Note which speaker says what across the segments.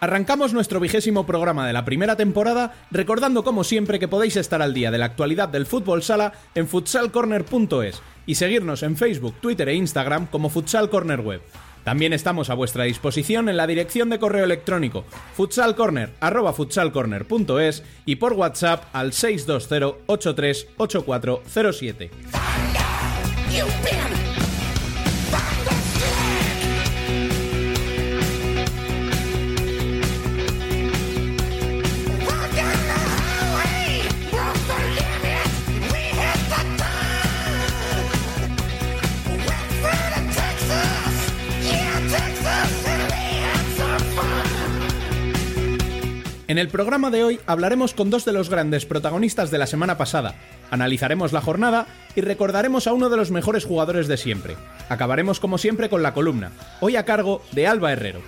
Speaker 1: Arrancamos nuestro vigésimo programa de la primera temporada recordando como siempre que podéis estar al día de la actualidad del fútbol sala en futsalcorner.es y seguirnos en Facebook, Twitter e Instagram como Futsal Corner Web. También estamos a vuestra disposición en la dirección de correo electrónico futsalcorner@futsalcorner.es y por WhatsApp al 620 838407. En el programa de hoy hablaremos con dos de los grandes protagonistas de la semana pasada, analizaremos la jornada y recordaremos a uno de los mejores jugadores de siempre. Acabaremos como siempre con la columna, hoy a cargo de Alba Herrero.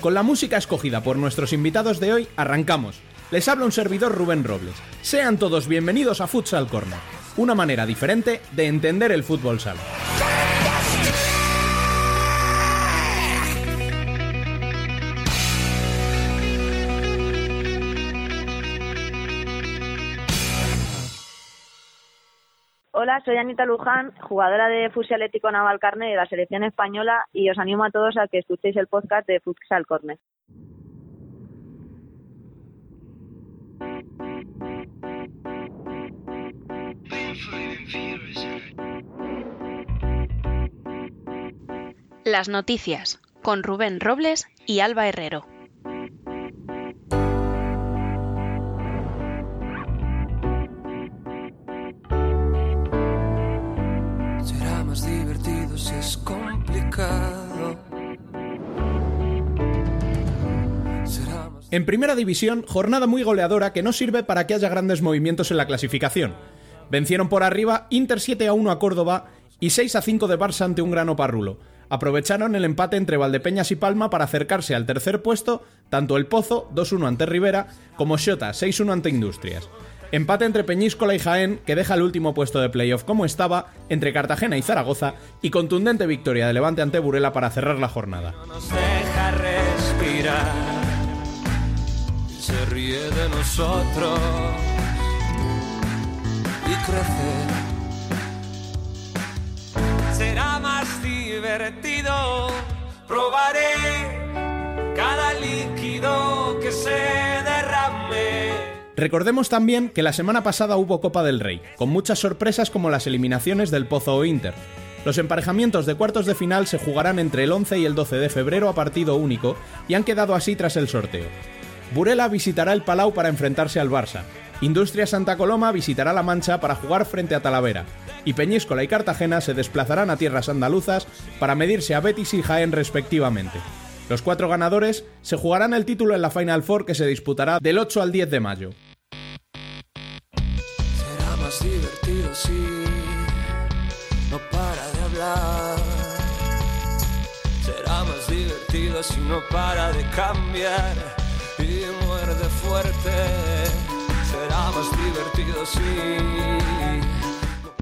Speaker 1: Con la música escogida por nuestros invitados de hoy, arrancamos. Les habla un servidor Rubén Robles. Sean todos bienvenidos a Futsal Corner, una manera diferente de entender el fútbol sala.
Speaker 2: Soy Anita Luján, jugadora de Futsal Atlético Naval Carne de la selección española y os animo a todos a que escuchéis el podcast de Futsal Corner.
Speaker 3: Las noticias con Rubén Robles y Alba Herrero.
Speaker 1: En primera división, jornada muy goleadora que no sirve para que haya grandes movimientos en la clasificación. Vencieron por arriba Inter 7 a 1 a Córdoba y 6 a 5 de Barça ante un grano parrulo. Aprovecharon el empate entre Valdepeñas y Palma para acercarse al tercer puesto tanto el Pozo 2-1 ante Rivera como Xota 6-1 ante Industrias. Empate entre Peñíscola y Jaén, que deja el último puesto de playoff como estaba, entre Cartagena y Zaragoza, y contundente victoria de Levante ante Burela para cerrar la jornada.
Speaker 4: Será más divertido. Probaré cada líquido que se derrame.
Speaker 1: Recordemos también que la semana pasada hubo Copa del Rey, con muchas sorpresas como las eliminaciones del Pozo o Inter. Los emparejamientos de cuartos de final se jugarán entre el 11 y el 12 de febrero a partido único y han quedado así tras el sorteo. Burela visitará el Palau para enfrentarse al Barça. Industria Santa Coloma visitará La Mancha para jugar frente a Talavera. Y Peñíscola y Cartagena se desplazarán a tierras andaluzas para medirse a Betis y Jaén respectivamente. Los cuatro ganadores se jugarán el título en la Final Four que se disputará del 8 al 10 de mayo.
Speaker 4: Divertido si no para de hablar. Será más divertido si no para de cambiar y muerde fuerte. Será más divertido si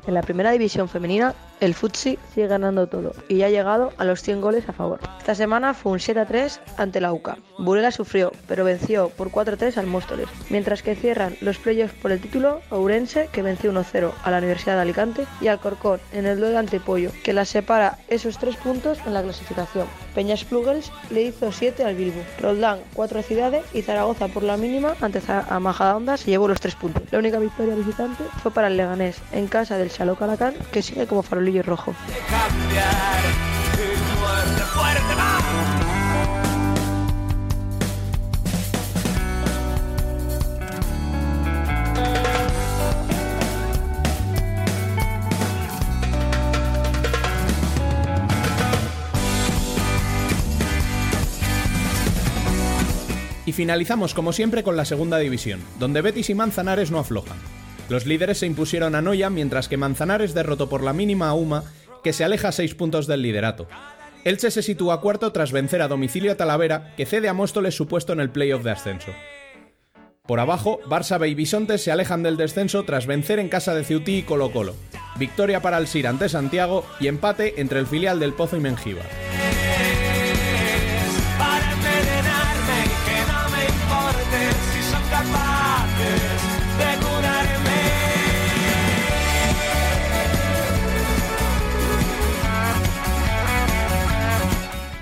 Speaker 5: En la primera división femenina, el Futsi sigue ganando todo y ya ha llegado a los 100 goles a favor. Esta semana fue un 7-3 ante la UCA. Burela sufrió, pero venció por 4-3 al Móstoles. Mientras que cierran los playoffs por el título, Ourense, que venció 1-0 a la Universidad de Alicante, y Alcorcón en el duelo ante Pollo, que las separa esos tres puntos en la clasificación. Peñas Plugels le hizo 7 al Bilbo. Roldán 4 ciudades y Zaragoza por la mínima ante Majadahonda se llevó los 3 puntos. La única victoria visitante fue para el Leganés en casa del Saló Calacán que sigue como farolillo rojo.
Speaker 1: Y finalizamos como siempre con la segunda división, donde Betis y Manzanares no aflojan. Los líderes se impusieron a Noya, mientras que Manzanares derrotó por la mínima a Uma, que se aleja a 6 puntos del liderato. Elche se sitúa cuarto tras vencer a domicilio a Talavera, que cede a Móstoles su puesto en el playoff de ascenso. Por abajo, Barça B y Bisontes se alejan del descenso tras vencer en casa de Ciutí y Colo Colo. Victoria para el SIR ante Santiago y empate entre el filial del Pozo y Mengíbar.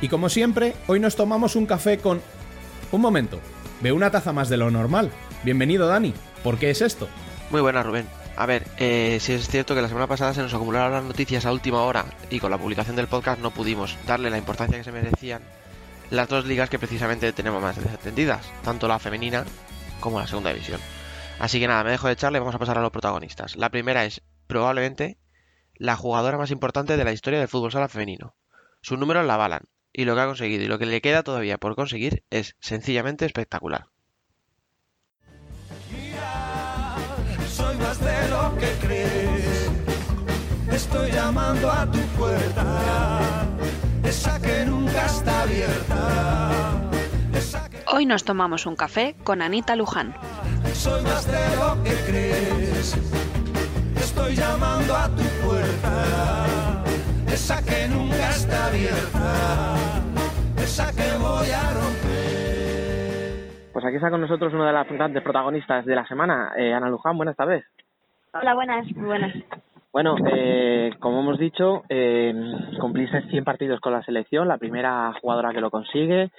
Speaker 1: Y como siempre, hoy nos tomamos un café con... Un momento, veo una taza más de lo normal. Bienvenido Dani, ¿por qué es esto?
Speaker 6: Muy buena Rubén. A ver, eh, si es cierto que la semana pasada se nos acumularon las noticias a última hora y con la publicación del podcast no pudimos darle la importancia que se merecían las dos ligas que precisamente tenemos más desatendidas, tanto la femenina como la segunda división. Así que nada, me dejo de echarle y vamos a pasar a los protagonistas. La primera es probablemente la jugadora más importante de la historia del fútbol sala femenino. Sus números la avalan, y lo que ha conseguido y lo que le queda todavía por conseguir es sencillamente espectacular.
Speaker 4: soy más de lo que crees. Estoy llamando a tu puerta, esa que nunca está abierta.
Speaker 3: Hoy nos tomamos un café con Anita Luján.
Speaker 4: Soy más de lo que crees. Estoy llamando a tu puerta esa que nunca está abierta, esa que voy a romper.
Speaker 7: Pues aquí está con nosotros una de las grandes protagonistas de la semana, eh, Ana Luján, buenas tardes.
Speaker 2: Hola, buenas, muy buenas.
Speaker 7: Bueno, eh, como hemos dicho, eh, cumpliste 100 partidos con la selección, la primera jugadora que lo consigue.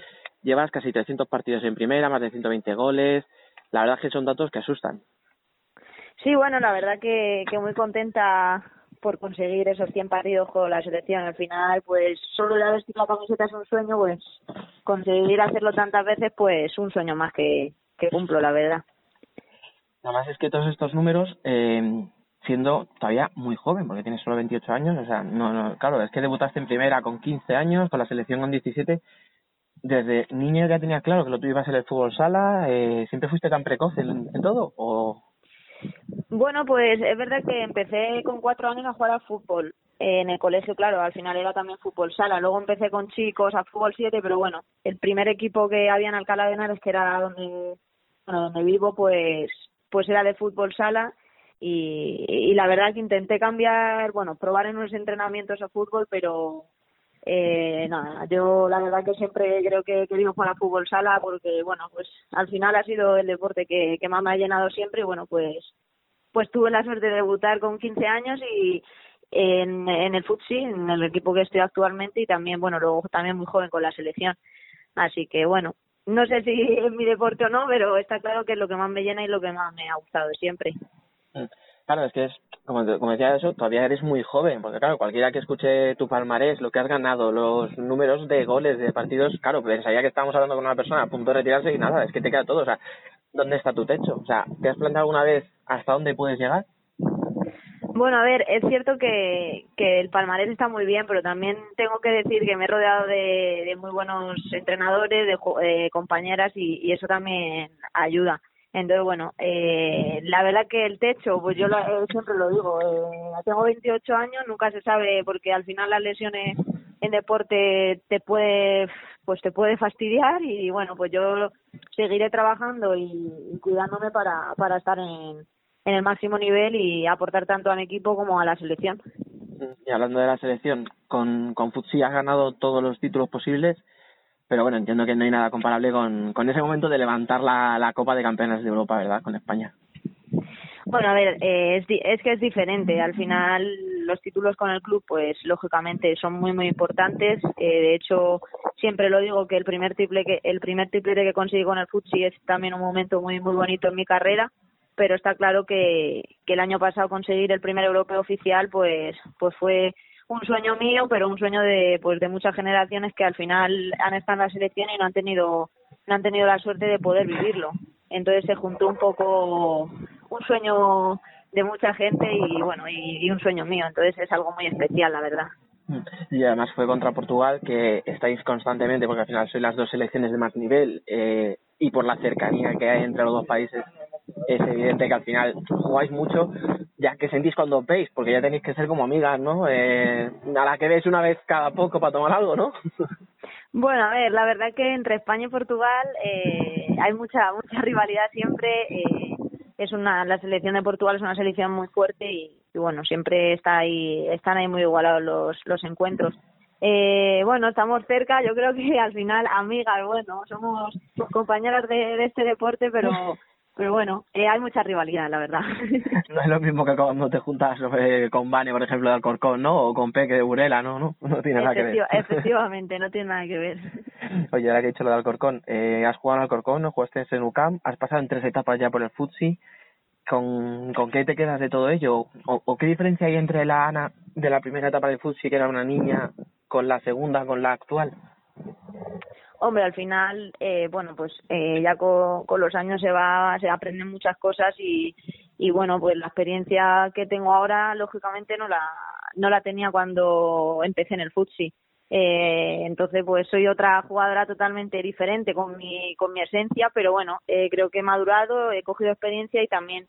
Speaker 7: Llevas casi 300 partidos en primera, más de 120 goles. La verdad es que son datos que asustan.
Speaker 2: Sí, bueno, la verdad que, que muy contenta por conseguir esos 100 partidos con la selección. Al final, pues solo la vestir la camiseta es un sueño, pues conseguir hacerlo tantas veces, pues un sueño más que, que cumplo, la verdad.
Speaker 7: Además es que todos estos números, eh, siendo todavía muy joven, porque tienes solo 28 años, o sea, no, no, claro, es que debutaste en primera con 15 años, con la selección con 17. Desde niño ya tenías claro que lo tuyo iba el fútbol sala, eh, ¿siempre fuiste tan precoz en, en todo? ¿O
Speaker 2: bueno, pues es verdad que empecé con cuatro años a jugar al fútbol. En el colegio, claro, al final era también fútbol sala. Luego empecé con chicos a fútbol 7, pero bueno, el primer equipo que había en Alcalá de Henares, que era donde, bueno, donde vivo, pues, pues era de fútbol sala. Y, y la verdad que intenté cambiar, bueno, probar en unos entrenamientos a fútbol, pero eh, nada, yo la verdad que siempre creo que he querido jugar a fútbol sala porque, bueno, pues al final ha sido el deporte que, que más me ha llenado siempre y, bueno, pues pues tuve la suerte de debutar con 15 años y en, en el futsi, en el equipo que estoy actualmente y también, bueno, luego también muy joven con la selección. Así que, bueno, no sé si es mi deporte o no, pero está claro que es lo que más me llena y lo que más me ha gustado siempre.
Speaker 7: Mm. Claro, es que es, como, como decía eso, todavía eres muy joven, porque claro, cualquiera que escuche tu palmarés, lo que has ganado, los números de goles, de partidos, claro, pensaría que estábamos hablando con una persona a punto de retirarse y nada, es que te queda todo, o sea, ¿dónde está tu techo? O sea, ¿te has planteado alguna vez hasta dónde puedes llegar?
Speaker 2: Bueno, a ver, es cierto que, que el palmarés está muy bien, pero también tengo que decir que me he rodeado de, de muy buenos entrenadores, de, de compañeras y, y eso también ayuda. Entonces, bueno, eh, la verdad que el techo, pues yo eh, siempre lo digo, eh, tengo 28 años, nunca se sabe porque al final las lesiones en deporte te puede pues te puede fastidiar y bueno, pues yo seguiré trabajando y, cuidándome para, para estar en, en el máximo nivel y aportar tanto a mi equipo como a la selección.
Speaker 7: Y hablando de la selección, con, con Futsi has ganado todos los títulos posibles, pero bueno, entiendo que no hay nada comparable con, con ese momento de levantar la, la Copa de Campeones de Europa, ¿verdad? Con España.
Speaker 2: Bueno, a ver, eh, es, es que es diferente. Al final, los títulos con el club, pues lógicamente son muy, muy importantes. Eh, de hecho, siempre lo digo que el primer triple que el primer triplete que conseguí con el Futsi es también un momento muy, muy bonito en mi carrera. Pero está claro que, que el año pasado conseguir el primer europeo oficial, pues, pues fue un sueño mío, pero un sueño de, pues, de muchas generaciones que al final han estado en la selección y no han tenido, no han tenido la suerte de poder vivirlo. Entonces se juntó un poco un sueño de mucha gente y bueno, y, un sueño mío. Entonces es algo muy especial, la verdad.
Speaker 7: Y además fue contra Portugal, que estáis constantemente, porque al final sois las dos selecciones de más nivel, eh, y por la cercanía que hay entre los dos países, es evidente que al final jugáis mucho, ya que sentís cuando veis, porque ya tenéis que ser como amigas, ¿no? Eh, a la que veis una vez cada poco para tomar algo, ¿no?
Speaker 2: Bueno, a ver, la verdad que entre España y Portugal eh, hay mucha mucha rivalidad siempre. Eh, es una la selección de Portugal es una selección muy fuerte y, bueno siempre está ahí están ahí muy igualados los los encuentros. Eh, bueno, estamos cerca, yo creo que al final amigas, bueno, somos compañeras de, de este deporte, pero pero bueno, eh, hay mucha rivalidad, la verdad.
Speaker 7: No es lo mismo que cuando te juntas eh, con Vane, por ejemplo, de Alcorcón, ¿no? O con Peque de Burela, ¿no? No, no tiene nada que ver.
Speaker 2: Efectivamente, no tiene nada que ver.
Speaker 7: Oye, ahora que he dicho lo de Alcorcón, eh, has jugado en Alcorcón, ¿no? Jugaste en UCAM, has pasado en tres etapas ya por el Futsi. ¿Con, ¿Con qué te quedas de todo ello? ¿O, ¿O qué diferencia hay entre la Ana de la primera etapa del Futsi, que era una niña, con la segunda, con la actual?
Speaker 2: Hombre, al final, eh, bueno, pues eh, ya con, los años se va, se aprenden muchas cosas y, y bueno, pues la experiencia que tengo ahora, lógicamente, no la, no la tenía cuando empecé en el futsi. Eh, entonces, pues soy otra jugadora totalmente diferente con mi, con mi esencia, pero bueno, eh, creo que he madurado, he cogido experiencia y también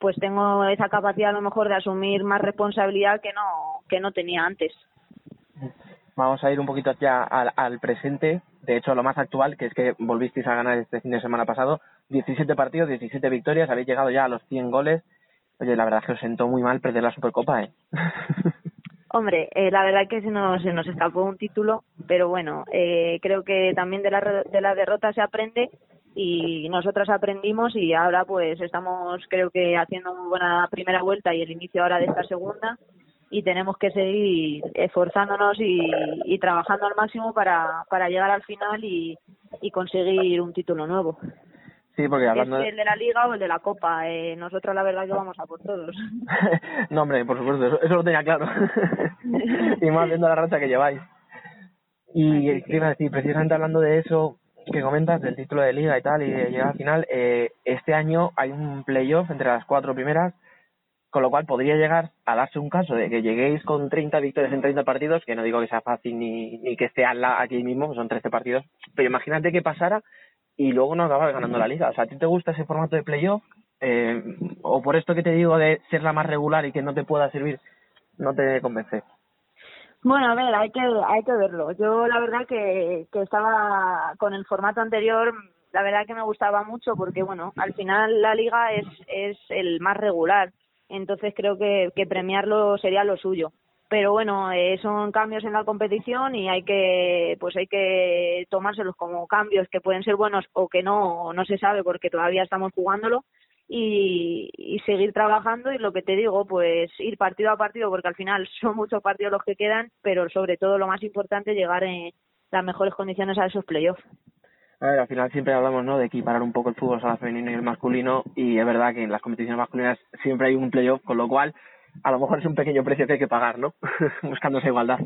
Speaker 2: pues tengo esa capacidad a lo mejor de asumir más responsabilidad que no, que no tenía antes.
Speaker 7: Vamos a ir un poquito ya al, al presente de hecho lo más actual, que es que volvisteis a ganar este fin de semana pasado, 17 partidos, 17 victorias, habéis llegado ya a los 100 goles. Oye, la verdad es que os sentó muy mal perder la Supercopa, ¿eh?
Speaker 2: Hombre, eh, la verdad es que se nos, se nos escapó un título, pero bueno, eh, creo que también de la, de la derrota se aprende y nosotros aprendimos y ahora pues estamos creo que haciendo una buena primera vuelta y el inicio ahora de esta segunda y tenemos que seguir esforzándonos y, y trabajando al máximo para, para llegar al final y, y conseguir un título nuevo.
Speaker 7: Sí, porque hablando
Speaker 2: el de la liga o el de la copa. Eh, nosotros la verdad que vamos a por todos.
Speaker 7: no, hombre, por supuesto, eso, lo tenía claro. y más viendo la racha que lleváis. Y qué iba a decir, precisamente hablando de eso que comentas, del título de liga y tal, y de llegar al final, eh, este año hay un playoff entre las cuatro primeras con lo cual podría llegar a darse un caso de que lleguéis con 30 victorias en 30 partidos, que no digo que sea fácil ni, ni que esté aquí mismo, son 13 partidos, pero imagínate que pasara y luego no acabas ganando la liga. O sea, ¿a ti te gusta ese formato de playoff? Eh, o por esto que te digo de ser la más regular y que no te pueda servir, no te convence.
Speaker 2: Bueno, a ver, hay que hay que verlo. Yo la verdad que, que estaba con el formato anterior, la verdad que me gustaba mucho porque bueno, al final la liga es es el más regular entonces creo que, que premiarlo sería lo suyo. Pero bueno eh, son cambios en la competición y hay que pues hay que tomárselos como cambios que pueden ser buenos o que no no se sabe porque todavía estamos jugándolo. Y, y seguir trabajando y lo que te digo pues ir partido a partido porque al final son muchos partidos los que quedan pero sobre todo lo más importante llegar en las mejores condiciones a esos playoffs
Speaker 7: a ver, al final siempre hablamos ¿no? de equiparar un poco el fútbol sala femenino y el masculino y es verdad que en las competiciones masculinas siempre hay un playoff, con lo cual a lo mejor es un pequeño precio que hay que pagar, ¿no? Buscando esa igualdad.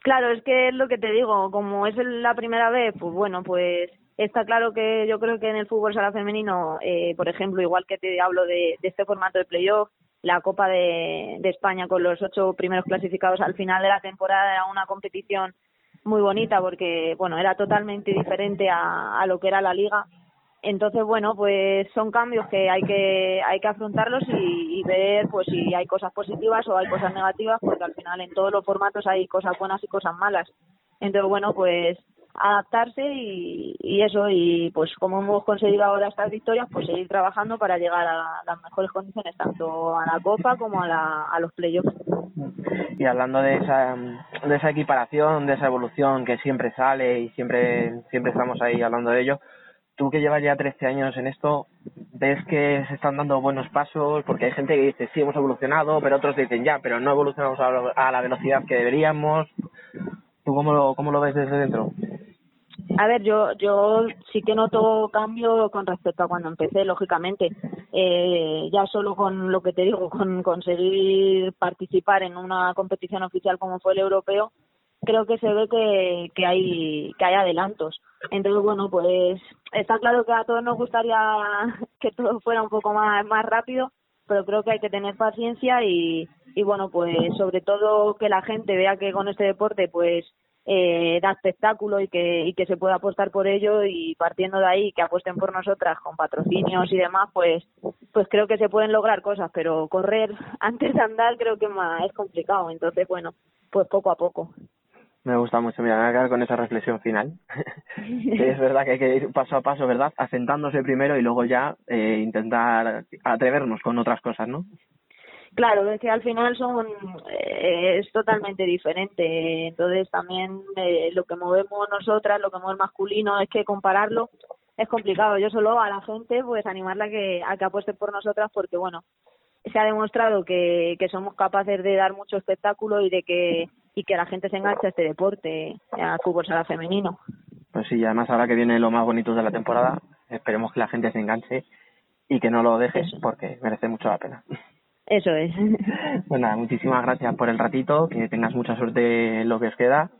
Speaker 2: Claro, es que es lo que te digo, como es la primera vez, pues bueno, pues está claro que yo creo que en el fútbol sala femenino, eh, por ejemplo, igual que te hablo de, este formato de playoff, la Copa de, de España con los ocho primeros clasificados al final de la temporada era una competición muy bonita porque, bueno, era totalmente diferente a, a lo que era la liga. Entonces, bueno, pues son cambios que hay que hay que afrontarlos y, y, ver pues si hay cosas positivas o hay cosas negativas, porque al final en todos los formatos hay cosas buenas y cosas malas. Entonces, bueno, pues adaptarse y, y eso y pues como hemos conseguido ahora estas victorias pues seguir trabajando para llegar a las mejores condiciones tanto a la copa como a, la, a los playoffs
Speaker 7: y hablando de esa de esa equiparación de esa evolución que siempre sale y siempre siempre estamos ahí hablando de ello tú que llevas ya 13 años en esto, ves que se están dando buenos pasos, porque hay gente que dice, sí, hemos evolucionado, pero otros dicen, ya, pero no evolucionamos a la velocidad que deberíamos. ¿Tú cómo lo, cómo lo ves desde dentro?
Speaker 2: A ver, yo, yo sí que noto cambio con respecto a cuando empecé, lógicamente. Eh, ya solo con lo que te digo, con conseguir participar en una competición oficial como fue el europeo, creo que se ve que, que hay que hay adelantos. Entonces, bueno, pues está claro que a todos nos gustaría que todo fuera un poco más, más rápido, pero creo que hay que tener paciencia y, y bueno, pues sobre todo que la gente vea que con este deporte pues eh, da espectáculo y que, y que se pueda apostar por ello y partiendo de ahí que apuesten por nosotras con patrocinios y demás, pues pues creo que se pueden lograr cosas, pero correr antes de andar creo que más es complicado, entonces bueno, pues poco a poco.
Speaker 7: Me gusta mucho, mira, me voy a quedar con esa reflexión final. es verdad que hay que ir paso a paso, ¿verdad? Asentándose primero y luego ya eh, intentar atrevernos con otras cosas, ¿no?
Speaker 2: Claro, es que al final son eh, es totalmente diferente. Entonces también eh, lo que movemos nosotras, lo que mueve el masculino, es que compararlo es complicado. Yo solo a la gente pues animarla a que, a que apueste por nosotras porque bueno, se ha demostrado que, que somos capaces de dar mucho espectáculo y de que y que la gente se enganche a este deporte, al fútbol sala femenino.
Speaker 7: Pues sí, además ahora que viene lo más bonito de la temporada, esperemos que la gente se enganche y que no lo dejes porque merece mucho la pena.
Speaker 2: Eso es.
Speaker 7: Pues nada, muchísimas gracias por el ratito, que tengas mucha suerte en lo que os queda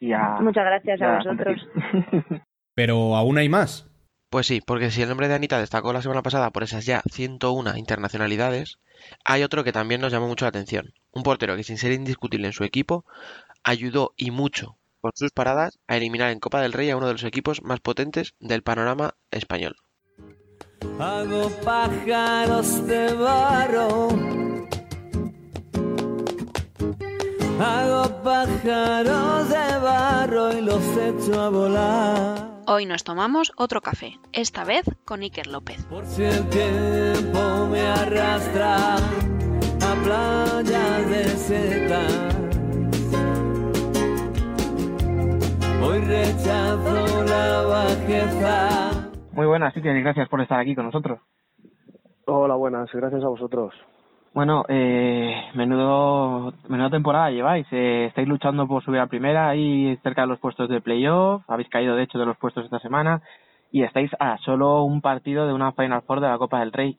Speaker 7: y a...
Speaker 2: Muchas gracias a, vosotros.
Speaker 1: Pero aún hay más.
Speaker 6: Pues sí, porque si el nombre de Anita destacó la semana pasada por esas ya 101 internacionalidades, hay otro que también nos llamó mucho la atención. Un portero que sin ser indiscutible en su equipo, ayudó y mucho con sus paradas a eliminar en Copa del Rey a uno de los equipos más potentes del panorama español.
Speaker 4: Hago pájaros de barro. Hago pájaros de barro y los echo a volar.
Speaker 3: Hoy nos tomamos otro café, esta vez con Iker López.
Speaker 4: Por si el tiempo me arrastra a playas desertas. Hoy rechazo la bajeza.
Speaker 7: Muy buenas, sí que gracias por estar aquí con nosotros.
Speaker 8: Hola, buenas, gracias a vosotros.
Speaker 7: Bueno, eh, menudo, menudo temporada lleváis. Eh, estáis luchando por subir a primera ahí cerca de los puestos de playoff. Habéis caído, de hecho, de los puestos esta semana. Y estáis a solo un partido de una Final Four de la Copa del Rey.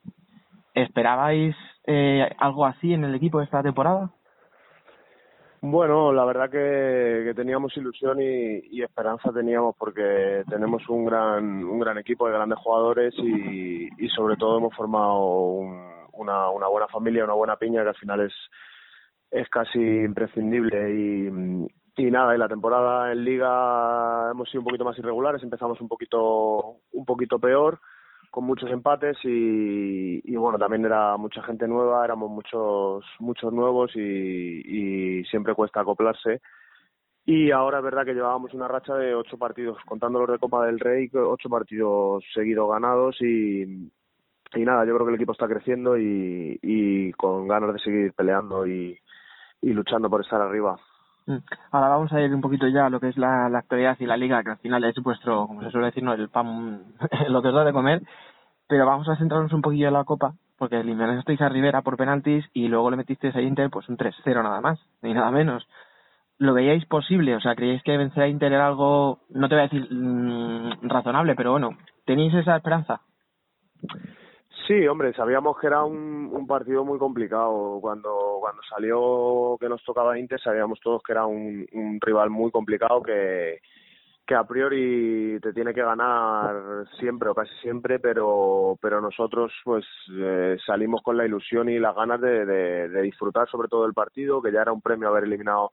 Speaker 7: ¿Esperabais eh, algo así en el equipo esta temporada?
Speaker 8: Bueno, la verdad que, teníamos ilusión y, y, esperanza teníamos porque tenemos un gran un gran equipo de grandes jugadores y, y sobre todo hemos formado un, una, una buena familia, una buena piña que al final es, es casi imprescindible. Y, y nada, en la temporada en liga hemos sido un poquito más irregulares, empezamos un poquito, un poquito peor, con muchos empates y, y bueno, también era mucha gente nueva, éramos muchos, muchos nuevos y, y siempre cuesta acoplarse. Y ahora es verdad que llevábamos una racha de ocho partidos, contando los de Copa del Rey, ocho partidos seguidos ganados y, y nada, yo creo que el equipo está creciendo y, y con ganas de seguir peleando y, y luchando por estar arriba.
Speaker 7: Mm. Ahora vamos a ir un poquito ya a lo que es la, la actualidad y la liga, que al final es vuestro, como se suele decir, ¿no? el pan, lo que os da de comer. Pero vamos a centrarnos un poquillo en la Copa, porque eliminasteis a Rivera por penaltis y luego le metisteis a Inter pues un 3-0 nada más, ni nada menos. ¿Lo veíais posible? O sea, ¿creíais que vencer a Inter era algo, no te voy a decir mmm, razonable, pero bueno, ¿tenéis esa esperanza?
Speaker 8: Sí, hombre, sabíamos que era un, un partido muy complicado. Cuando, cuando salió que nos tocaba Inter, sabíamos todos que era un, rival muy complicado que, que a priori te tiene que ganar siempre o casi siempre, pero, pero nosotros pues eh, salimos con la ilusión y las ganas de, de, de disfrutar sobre todo el partido, que ya era un premio haber eliminado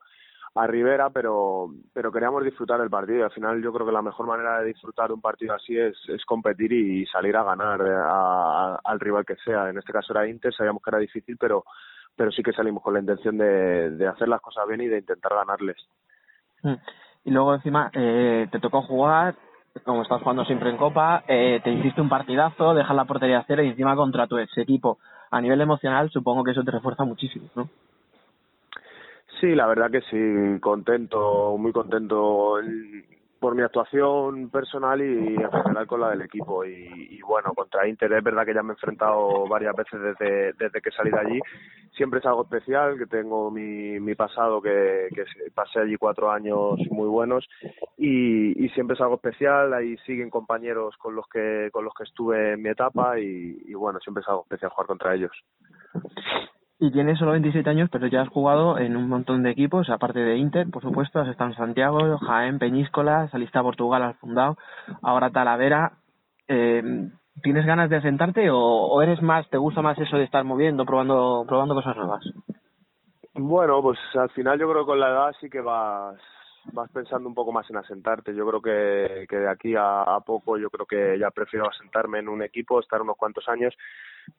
Speaker 8: a Rivera, pero, pero queríamos disfrutar el partido al final yo creo que la mejor manera de disfrutar un partido así es, es competir y salir a ganar a, a, al rival que sea. En este caso era Inter, sabíamos que era difícil, pero, pero sí que salimos con la intención de, de hacer las cosas bien y de intentar ganarles.
Speaker 7: Mm. y luego encima eh, te tocó jugar, como estás jugando siempre en Copa, eh, te hiciste un partidazo, dejas la portería cero y encima contra tu ex equipo. A nivel emocional supongo que eso te refuerza muchísimo, ¿no?
Speaker 8: Sí, la verdad que sí, contento, muy contento por mi actuación personal y en general con la del equipo. Y, bueno, contra Inter es verdad que ya me he enfrentado varias veces desde, desde que salí de allí. Siempre es algo especial, que tengo mi, mi pasado, que, que pasé allí cuatro años muy buenos y, siempre es algo especial. Ahí siguen compañeros con los que, con los que estuve en mi etapa y bueno, siempre es algo especial jugar contra ellos
Speaker 7: y tienes solo 27 años, pero ya has jugado en un montón de equipos, aparte de Inter, por supuesto, has estado en Santiago, Jaén, Peñíscola, saliste a Portugal, has fundado, ahora Talavera. Eh, ¿Tienes ganas de asentarte o, eres más, te gusta más eso de estar moviendo, probando, probando cosas nuevas?
Speaker 8: Bueno, pues al final yo creo que con la edad sí que vas vas pensando un poco más en asentarte. Yo creo que, que de aquí a, a poco yo creo que ya prefiero asentarme en un equipo, estar unos cuantos años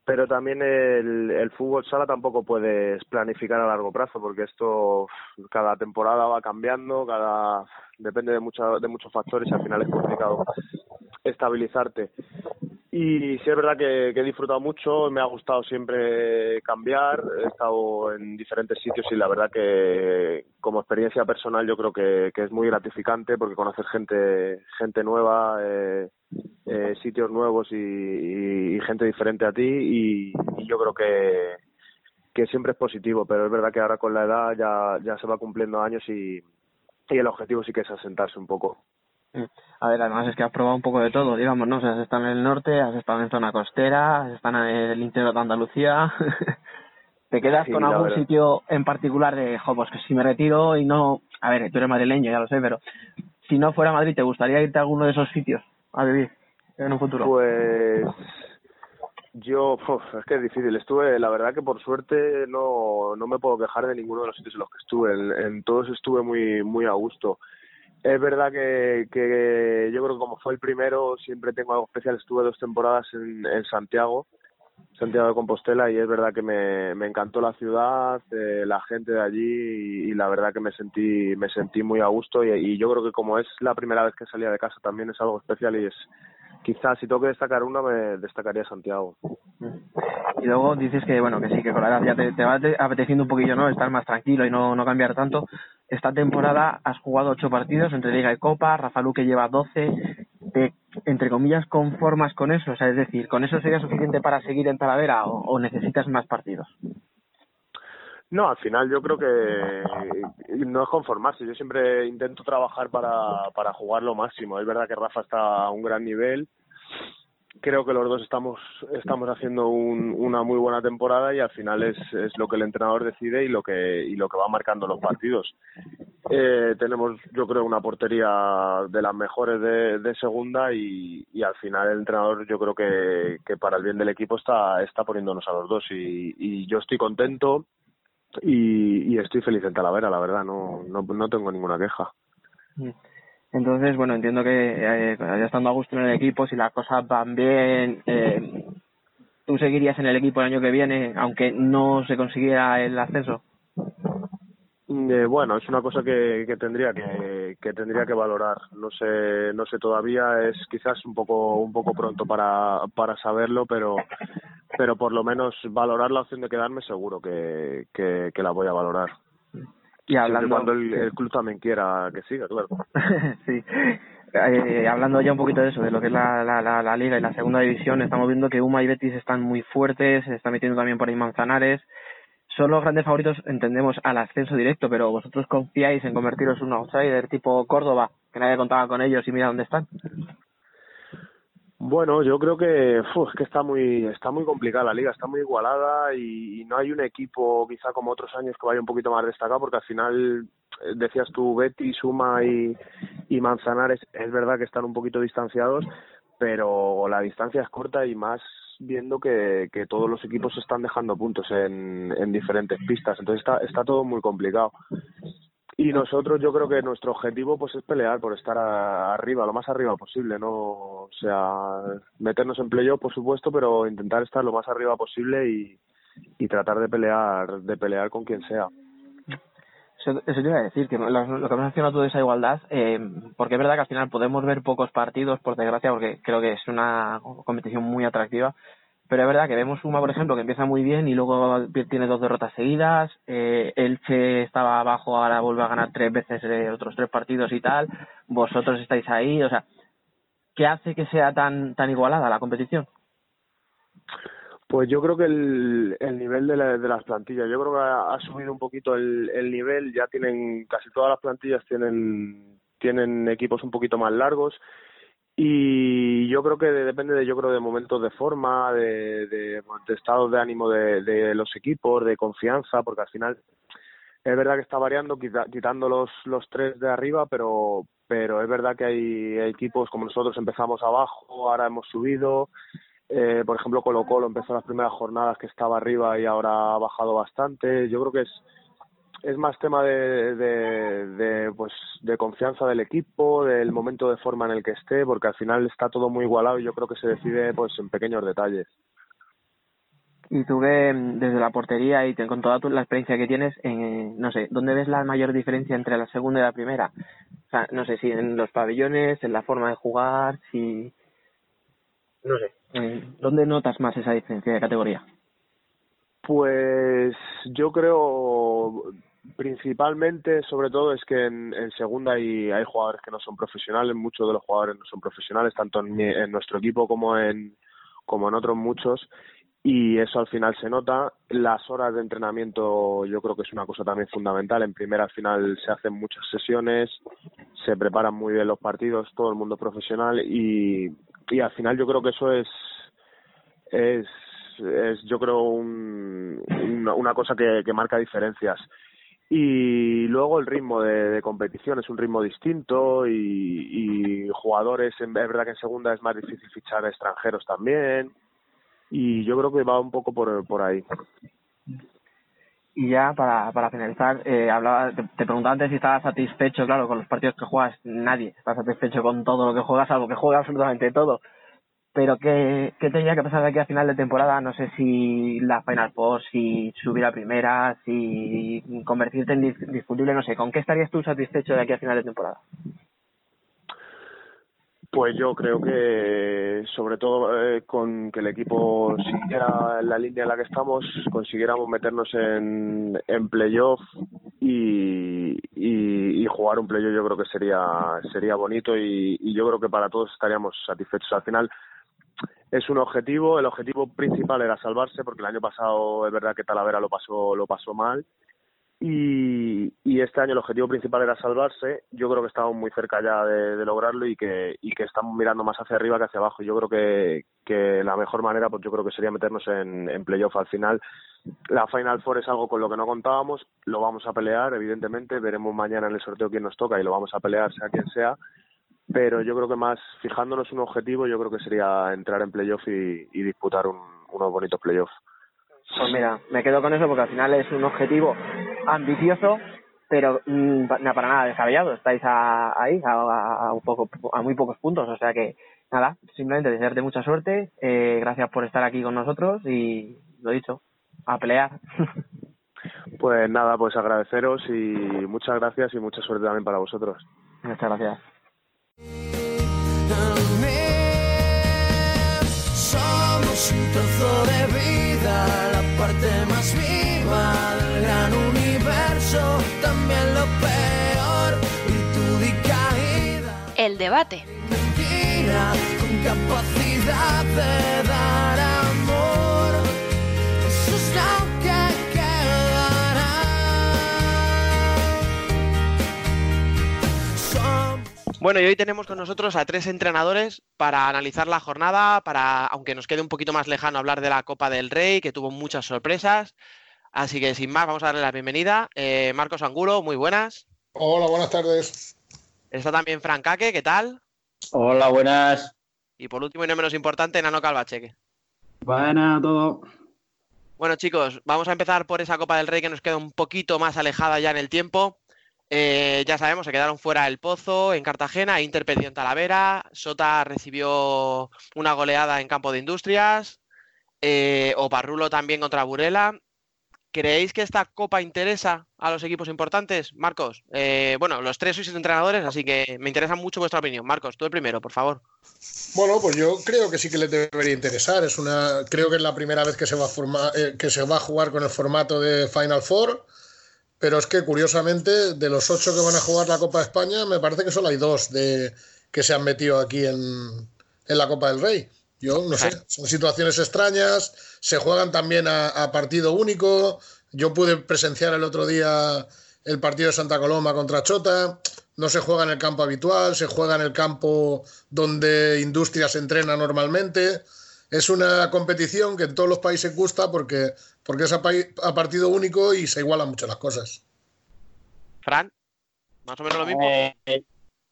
Speaker 8: pero también el, el fútbol sala tampoco puedes planificar a largo plazo porque esto cada temporada va cambiando, cada depende de, mucha, de muchos factores y al final es complicado estabilizarte. Y sí es verdad que, he disfrutado mucho, me ha gustado siempre cambiar, he estado en diferentes sitios y la verdad que como experiencia personal yo creo que, es muy gratificante porque conocer gente, gente nueva, eh, eh, sitios nuevos y, gente diferente a ti y, yo creo que, que siempre es positivo, pero es verdad que ahora con la edad ya, ya se va cumpliendo años y, y el objetivo sí que es asentarse un poco.
Speaker 7: A ver, además es que has probado un poco de todo, digamos, ¿no? O sea, has estado en el norte, has estado en zona costera, has estado en el interior de Andalucía. ¿Te quedas
Speaker 8: Sí,
Speaker 7: con algún
Speaker 8: verdad.
Speaker 7: sitio en particular de, jo, pues que si me retiro y no... A ver, tú eres madrileño, ya lo sé, pero si no fuera Madrid, ¿te gustaría irte a alguno de esos sitios a vivir en un futuro?
Speaker 8: Pues yo, uf, es que es difícil. Estuve, la verdad que por suerte no, no me puedo quejar de ninguno de los sitios en los que estuve. En, en todos estuve muy, muy a gusto. Es verdad que, que yo creo que como fue el primero, siempre tengo algo especial. Estuve dos temporadas en, en Santiago, Santiago de Compostela, y es verdad que me, encantó la ciudad, eh, la gente de allí, y, la verdad que me sentí, me sentí muy a gusto. Y, yo creo que como es la primera vez que salía de casa, también es algo especial y es quizás si tengo que destacar una, me destacaría Santiago.
Speaker 7: Y luego dices que, bueno, que sí, que con la edad ya te, te va te- apeteciendo un poquillo, ¿no? Estar más tranquilo y no, no cambiar tanto. Esta temporada has jugado ocho partidos entre Liga y Copa, Rafa Luque lleva 12. ¿Te, entre comillas, conformas con eso? O sea, es decir, ¿con eso sería suficiente para seguir en Talavera o, o necesitas más partidos?
Speaker 8: No, al final yo creo que no es conformarse. Yo siempre intento trabajar para, para jugar lo máximo. Es verdad que Rafa está a un gran nivel. Creo que los dos estamos estamos haciendo un, una muy buena temporada y al final es, es lo que el entrenador decide y lo que y lo que va marcando los partidos. Eh, tenemos yo creo una portería de las mejores de, segunda y, y al final el entrenador yo creo que, que para el bien del equipo está está poniéndonos a los dos y, y yo estoy contento y, y estoy feliz en Talavera, la verdad, no, no, no tengo ninguna queja.
Speaker 7: Entonces, bueno, entiendo que eh, ya estando a gusto en el equipo, si las cosas van bien, eh, tú seguirías en el equipo el año que viene, aunque no se consiguiera el ascenso.
Speaker 8: Eh, bueno, es una cosa que, que tendría que, que tendría que valorar. No sé, no sé todavía. Es quizás un poco un poco pronto para para saberlo, pero pero por lo menos valorar la opción de quedarme seguro que, que, que la voy a valorar.
Speaker 7: Y hablando,
Speaker 8: cuando el, el club también quiera que siga, claro.
Speaker 7: sí. Eh, hablando ya un poquito de eso, de lo que es la, la, la, la liga y la segunda división, estamos viendo que Uma y Betis están muy fuertes, se está metiendo también por ahí Manzanares. Son los grandes favoritos, entendemos, al ascenso directo, pero vosotros confiáis en convertiros en un outsider tipo Córdoba, que nadie contaba con ellos y mira dónde están.
Speaker 8: Bueno, yo creo que, uf, que está muy está muy complicada la liga, está muy igualada y, y no hay un equipo quizá como otros años que vaya un poquito más destacado porque al final eh, decías tú Betty, Suma y, Manzanares, es verdad que están un poquito distanciados, pero la distancia es corta y más viendo que, que todos los equipos están dejando puntos en, en diferentes pistas, entonces está, está todo muy complicado. Y nosotros yo creo que nuestro objetivo pues es pelear por estar a- arriba, lo más arriba posible, no, o sea, meternos en playoff por supuesto, pero intentar estar lo más arriba posible y, y tratar de pelear, de pelear con quien sea.
Speaker 7: Eso, eso te iba a decir, que lo, lo que has mencionado tú de esa igualdad, eh, porque es verdad que al final podemos ver pocos partidos, por desgracia, porque creo que es una competición muy atractiva, pero es verdad que vemos Uma, por ejemplo, que empieza muy bien y luego tiene dos derrotas seguidas, eh, Elche estaba abajo, ahora vuelve a ganar tres veces eh, otros tres partidos y tal, vosotros estáis ahí, o sea, ¿qué hace que sea tan, tan igualada la competición?
Speaker 8: Pues yo creo que el, el nivel de, la- de las plantillas, yo creo que ha, ha subido un poquito el, el nivel, ya tienen, casi todas las plantillas tienen, tienen equipos un poquito más largos y yo creo que de- depende de, yo creo, de momentos de forma, de, de, de estados de ánimo de, de los equipos, de confianza, porque al final es verdad que está variando, quita- quitando los, los tres de arriba, pero, pero es verdad que hay, hay equipos como nosotros empezamos abajo, ahora hemos subido. Eh, por ejemplo, Colo Colo empezó las primeras jornadas que estaba arriba y ahora ha bajado bastante. Yo creo que es es más tema de, de, de, pues de confianza del equipo, del momento de forma en el que esté, porque al final está todo muy igualado y yo creo que se decide pues en pequeños detalles.
Speaker 7: Y tú que mm, desde la portería y con toda tu- la experiencia que tienes, eh, no sé, ¿dónde ves la mayor diferencia entre la segunda y la primera? O sea, no sé si en los pabellones, en la forma de jugar, si... No sé. eh, ¿Dónde notas más esa diferencia de categoría?
Speaker 8: Pues yo creo principalmente, sobre todo, es que en, segunda hay, hay jugadores que no son profesionales, muchos de los jugadores no son profesionales, tanto en, en nuestro equipo como en, como en otros muchos, y eso al final se nota. Las horas de entrenamiento yo creo que es una cosa también fundamental. En primera al final se hacen muchas sesiones, se preparan muy bien los partidos, todo el mundo profesional y, y al final yo creo que eso es es, es yo creo un- una, cosa que marca diferencias y luego el ritmo de, competición es un ritmo distinto y, y jugadores es verdad que en segunda es más difícil fichar extranjeros también y yo creo que va un poco por, por ahí
Speaker 7: Y ya para, para finalizar, eh, hablaba, te, te preguntaba antes si estabas satisfecho, claro, con los partidos que juegas, nadie está satisfecho con todo lo que juegas, algo que juega absolutamente todo. Pero ¿qué, qué tendría que pasar de aquí a final de temporada? No sé si la Final Four, si subir a primera, si convertirte en dis- discutible, no sé. ¿Con qué estarías tú satisfecho de aquí a final de temporada?
Speaker 8: Pues yo creo que sobre todo eh, con que el equipo siguiera en la línea en la que estamos, consiguiéramos meternos en, en playoff y, y, y jugar un playoff yo creo que sería sería bonito y yo creo que para todos estaríamos satisfechos. Al final es un objetivo, el objetivo principal era salvarse porque el año pasado es verdad que Talavera lo pasó lo pasó mal y, este año el objetivo principal era salvarse. Yo creo que estamos muy cerca ya de, lograrlo y que, estamos mirando más hacia arriba que hacia abajo. Yo creo que, que la mejor manera, pues yo creo que sería meternos en, en playoff al final. La Final Four es algo con lo que no contábamos, lo vamos a pelear, evidentemente. Veremos mañana en el sorteo quién nos toca y lo vamos a pelear, sea quien sea. Pero yo creo que más fijándonos un objetivo, yo creo que sería entrar en playoff y, y disputar un- unos bonitos playoffs.
Speaker 7: Pues mira, me quedo con eso porque al final es un objetivo ambicioso, pero mm, na- para nada descabellado. Estáis a- ahí a, a- a un poco, a muy pocos puntos, o sea que nada, simplemente desearte mucha suerte. eh, gracias por estar aquí con nosotros y lo dicho, a pelear.
Speaker 8: Pues nada, pues agradeceros y muchas gracias y mucha suerte también para vosotros.
Speaker 7: Muchas gracias.
Speaker 4: Somos un trozo de vida, la parte más viva del gran universo, también lo peor, virtud y caída,
Speaker 3: El debate.
Speaker 4: mentira, con capacidad de dar amor.
Speaker 6: Bueno, y hoy tenemos con nosotros a tres entrenadores para analizar la jornada, para, aunque nos quede un poquito más lejano, hablar de la Copa del Rey, que tuvo muchas sorpresas. Así que sin más, vamos a darle la bienvenida. Eh, Marcos Angulo, muy buenas.
Speaker 9: Hola, buenas tardes.
Speaker 6: Está también Fran Caque, ¿qué tal?
Speaker 10: Hola, buenas.
Speaker 6: Y por último y no menos importante, Nano Calvacheque.
Speaker 10: Buenas a todos.
Speaker 6: Bueno, chicos, vamos a empezar por esa Copa del Rey que nos queda un poquito más alejada ya en el tiempo. Eh, ya sabemos, se quedaron fuera el Pozo en Cartagena, Inter perdió en Talavera, Sota recibió una goleada en Campo de Industrias, eh, Oparrulo también contra Burela. ¿creéis que esta copa interesa a los equipos importantes? Marcos, eh, bueno, los tres sois entrenadores, así que me interesa mucho vuestra opinión. Marcos, tú el primero, por favor.
Speaker 9: Bueno, pues yo creo que sí que les debería interesar. Es una, creo que es la primera vez que se va a eh, que se va a jugar con el formato de Final Four. Pero es que curiosamente, de los ocho que van a jugar la Copa de España, me parece que solo hay dos de, que se han metido aquí en, en la Copa del Rey. Yo no sé, son situaciones extrañas, se juegan también a, a, partido único. Yo pude presenciar el otro día el partido de Santa Coloma contra Chota. No se juega en el campo habitual, se juega en el campo donde Industria se entrena normalmente. Es una competición que en todos los países gusta porque, porque es a, a partido único y se igualan mucho las cosas.
Speaker 6: Fran, más o menos lo mismo.
Speaker 10: Eh,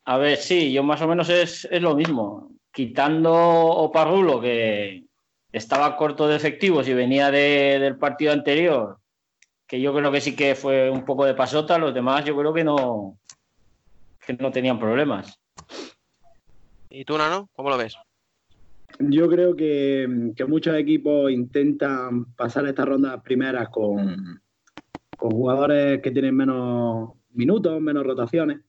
Speaker 10: a ver, sí, yo más o menos es, es lo mismo. Quitando Oparrulo, que estaba corto de efectivos y venía de, del partido anterior, que yo creo que sí que fue un poco de pasota, los demás yo creo que no, que no tenían problemas.
Speaker 6: ¿Y tú, Nano? ¿Cómo lo ves?
Speaker 11: Yo creo que, que muchos equipos intentan pasar estas rondas primeras con, con jugadores que tienen menos minutos, menos rotaciones,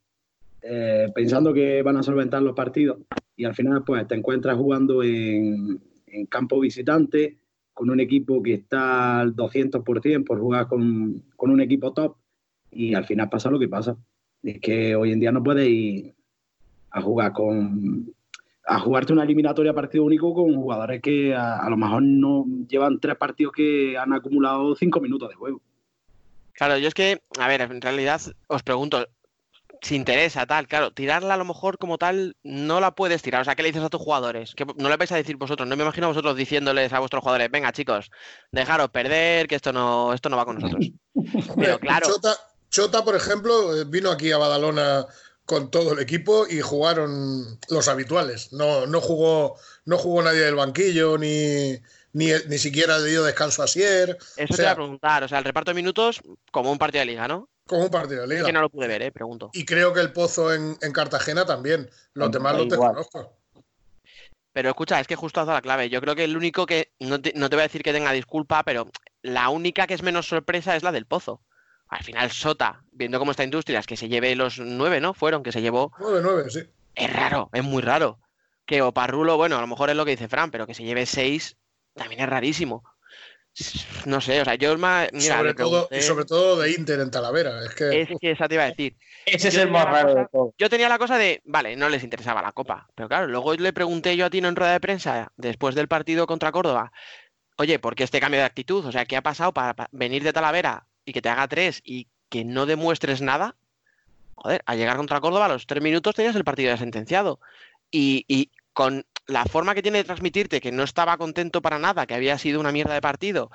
Speaker 11: eh, pensando que van a solventar los partidos y al final pues te encuentras jugando en, en campo visitante con un equipo que está al 200% por jugar con, con, un equipo top y al final pasa lo que pasa. Es que hoy en día no puedes ir a jugar con a jugarte una eliminatoria a partido único con jugadores que a, a, lo mejor no llevan tres partidos que han acumulado cinco minutos de juego.
Speaker 6: Claro, yo es que, a ver, en realidad os pregunto, si interesa, tal, claro, tirarla a lo mejor como tal no la puedes tirar. O sea, ¿qué le dices a tus jugadores? Que no le vais a decir vosotros, no me imagino a vosotros diciéndoles a vuestros jugadores, venga chicos, dejaros perder, que esto no, esto no va con nosotros. Pero claro.
Speaker 9: Chota, Chota, por ejemplo, vino aquí a Badalona con todo el equipo y jugaron los habituales. No, no jugó, no jugó nadie del banquillo, ni, ni, ni siquiera le dio descanso a Sier.
Speaker 6: Eso o sea, te iba a preguntar, o sea, el reparto de minutos como un partido de liga, ¿no?
Speaker 9: Como un partido de liga.
Speaker 6: Es que no lo pude ver, eh, pregunto.
Speaker 9: Y creo que el Pozo en, en Cartagena también. Los
Speaker 10: Mm,
Speaker 9: demás los desconozco.
Speaker 6: Pero escucha, es que justo has dado la clave. Yo creo que el único que, no te, no te voy a decir que tenga disculpa, pero la única que es menos sorpresa es la del Pozo. Al final, Sota, viendo cómo está Industrias, que se lleve los nueve, ¿no? Fueron, que se llevó.
Speaker 9: Nueve, nueve, sí.
Speaker 6: Es raro, es muy raro. Que Oparrulo, bueno, a lo mejor es lo que dice Fran, pero que se lleve seis también es rarísimo. No sé, o sea, yo más. Mira,
Speaker 9: sobre todo, y sobre todo de Inter en Talavera. Es que,
Speaker 6: Es que esa te iba a decir.
Speaker 10: Ese es
Speaker 6: Yo
Speaker 10: el más
Speaker 6: tenía la
Speaker 10: raro de
Speaker 6: cosa-
Speaker 10: todo.
Speaker 6: Yo tenía la cosa de, vale, no les interesaba la copa. Pero claro, luego le pregunté yo a Tino en rueda de prensa, después del partido contra Córdoba, oye, ¿por qué este cambio de actitud? O sea, ¿qué ha pasado para, para venir de Talavera y que te haga tres y que no demuestres nada? Joder, al llegar contra Córdoba, a los tres minutos tenías el partido ya sentenciado. Y, y con la forma que tiene de transmitirte que no estaba contento para nada, que había sido una mierda de partido,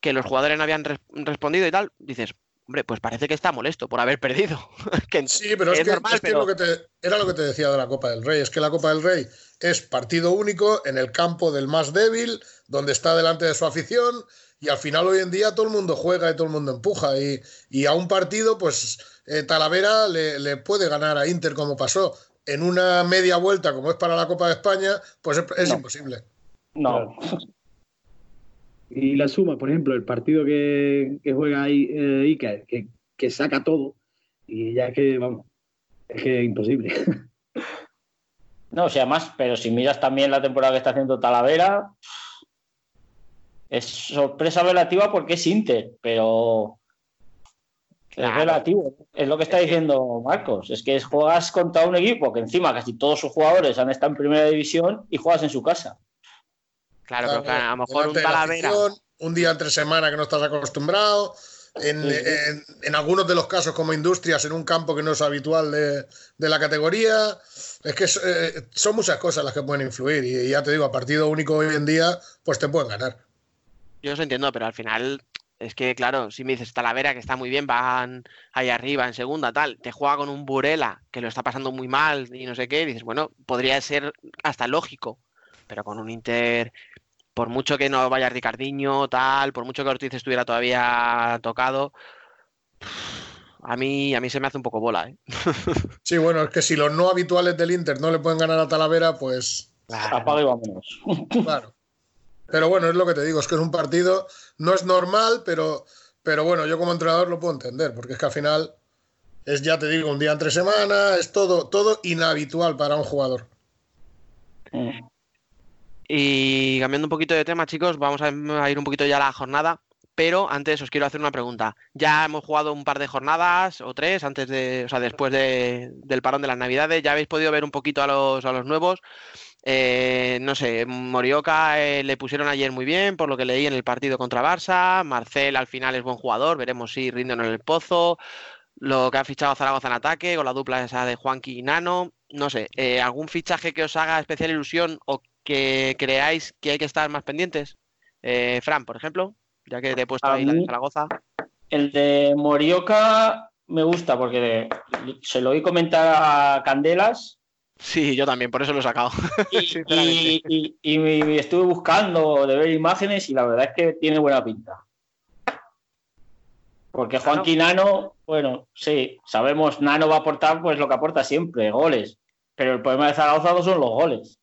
Speaker 6: que los jugadores no habían res- respondido y tal, dices, hombre, pues parece que está molesto por haber perdido. que
Speaker 9: sí, pero es,
Speaker 6: es
Speaker 9: que,
Speaker 6: normal,
Speaker 9: es que
Speaker 6: pero-
Speaker 9: lo que te- era lo que te decía de la Copa del Rey. Es que la Copa del Rey es partido único en el campo del más débil, donde está delante de su afición. Y al final hoy en día todo el mundo juega y todo el mundo empuja. Y, y a un partido, pues eh, Talavera le, le puede ganar a Inter como pasó. En una media vuelta, como es para la Copa de España, pues es, es
Speaker 11: No.
Speaker 9: imposible.
Speaker 10: No.
Speaker 11: Y la suma, por ejemplo, el partido que, que juega ahí eh, Iker, que, que saca todo, y ya es que, vamos, es que es imposible.
Speaker 10: No, o sea, más, pero si miras también la temporada que está haciendo Talavera, es sorpresa relativa porque es Inter, pero es relativo. Es lo que está diciendo Marcos. Es que juegas contra un equipo que encima casi todos sus jugadores han estado en primera división y juegas en su casa.
Speaker 6: Claro, pero claro, a lo mejor un Talavera.
Speaker 9: un día entre semana que no estás acostumbrado. En,
Speaker 10: Sí, sí.
Speaker 9: en- en algunos de los casos, como industrias, en un campo que no es habitual de, de la categoría. Es que eh, son muchas cosas las que pueden influir. Y ya te digo, a partido único hoy en día, pues te pueden ganar.
Speaker 6: Yo os entiendo, pero al final es que, claro, si me dices Talavera, que está muy bien, van ahí arriba en segunda, tal, te juega con un Burela que lo está pasando muy mal y no sé qué, dices, bueno, podría ser hasta lógico, pero con un Inter, por mucho que no vaya Ricardiño, tal, por mucho que Ortiz estuviera todavía tocado, a mí, a mí se me hace un poco bola, ¿eh?
Speaker 9: Sí, bueno, es que si los no habituales del Inter no le pueden ganar a Talavera, pues
Speaker 10: Apaga y vámonos.
Speaker 9: claro. Pero bueno, es lo que te digo, es que es un partido, no es normal, pero, pero bueno, yo como entrenador lo puedo entender, porque es que al final es, ya te digo, un día entre semana, es todo, todo inhabitual para un jugador.
Speaker 6: Y cambiando un poquito de tema, chicos, vamos a ir un poquito ya a la jornada. Pero antes os quiero hacer una pregunta. Ya hemos jugado un par de jornadas o tres antes de, o sea, después de, del parón de las Navidades. Ya habéis podido ver un poquito a los, a los nuevos. Eh, no sé, Morioka eh, le pusieron ayer muy bien, por lo que leí en el partido contra Barça. Marcel al final es buen jugador, veremos si rinden en el pozo. Lo que ha fichado Zaragoza en ataque, con la dupla esa de Juanqui y Nano. No sé, eh, ¿algún fichaje que os haga especial ilusión o que creáis que hay que estar más pendientes? Fran, por ejemplo ya que te he puesto ahí la de Zaragoza.
Speaker 10: El de Morioka me gusta porque se lo oí comentar a Candelas.
Speaker 6: Sí, yo también, por eso lo he sacado.
Speaker 10: Y, y, estuve buscando de ver imágenes y la verdad es que tiene buena pinta. Porque Juan Nano, bueno, sí, sabemos, Nano va a aportar pues lo que aporta siempre, goles. Pero el problema de Zaragoza no son los goles.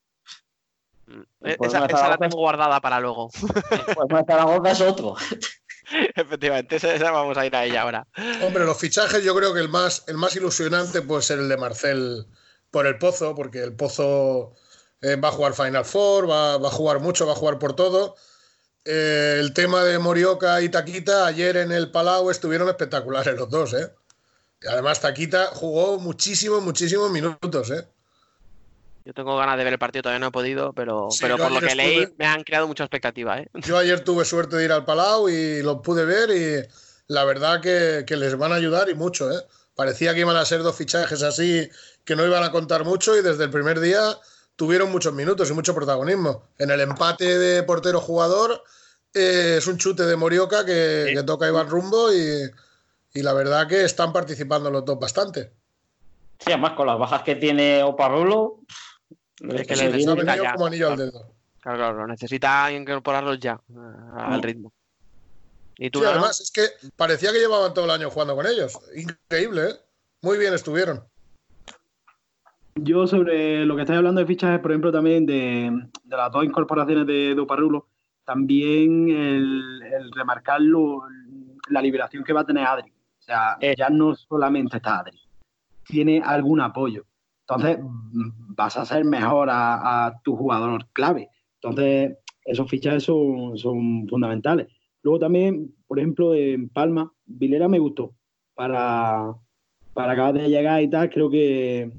Speaker 6: Eh, esa, la tengo guardada para luego.
Speaker 10: Pues Zaragoza es otro.
Speaker 6: Efectivamente, esa, vamos a ir a ella ahora.
Speaker 9: Hombre, los fichajes yo creo que el más, el más ilusionante puede ser el de Marcel por el Pozo, porque el Pozo eh, va a jugar Final Four, va, a jugar mucho, va a jugar por todo. Eh, el tema de Morioka y Taquita, ayer en el Palau estuvieron espectaculares los dos, ¿eh? Y además Taquita jugó muchísimos, muchísimos minutos, ¿eh?
Speaker 6: Yo tengo ganas de ver el partido, todavía no he podido, pero, pero por lo que leí me han creado mucha expectativa. ¿eh?
Speaker 9: Yo ayer tuve suerte de ir al Palau y lo pude ver y la verdad que, les van a ayudar y mucho. ¿eh? Parecía que iban a ser dos fichajes así que no iban a contar mucho y desde el primer día tuvieron muchos minutos y mucho protagonismo. En el empate de portero-jugador eh, es un chute de Morioka que, toca Iván Rumbo y, y la verdad que están participando los dos bastante.
Speaker 10: Sí, además con las bajas que tiene Oparrulo,
Speaker 6: es que le. Como anillo al dedo. Claro, claro, necesita incorporarlos ya al ritmo.
Speaker 9: ¿Y tú, sí, además es que parecía que llevaban todo el año jugando con ellos. Increíble, ¿eh? Muy bien estuvieron.
Speaker 11: Yo sobre lo que estáis hablando de fichajes, por ejemplo, también de, las dos incorporaciones de Doparrulo, también el, el remarcar la liberación que va a tener Adri. O sea, eh. ya no solamente está Adri, tiene algún apoyo. Entonces, vas a ser mejor a, tu jugador clave. Entonces, esos fichajes son, son, fundamentales. Luego también, por ejemplo, en Palma, Vilera me gustó. Para, para acabar de llegar y tal, creo que,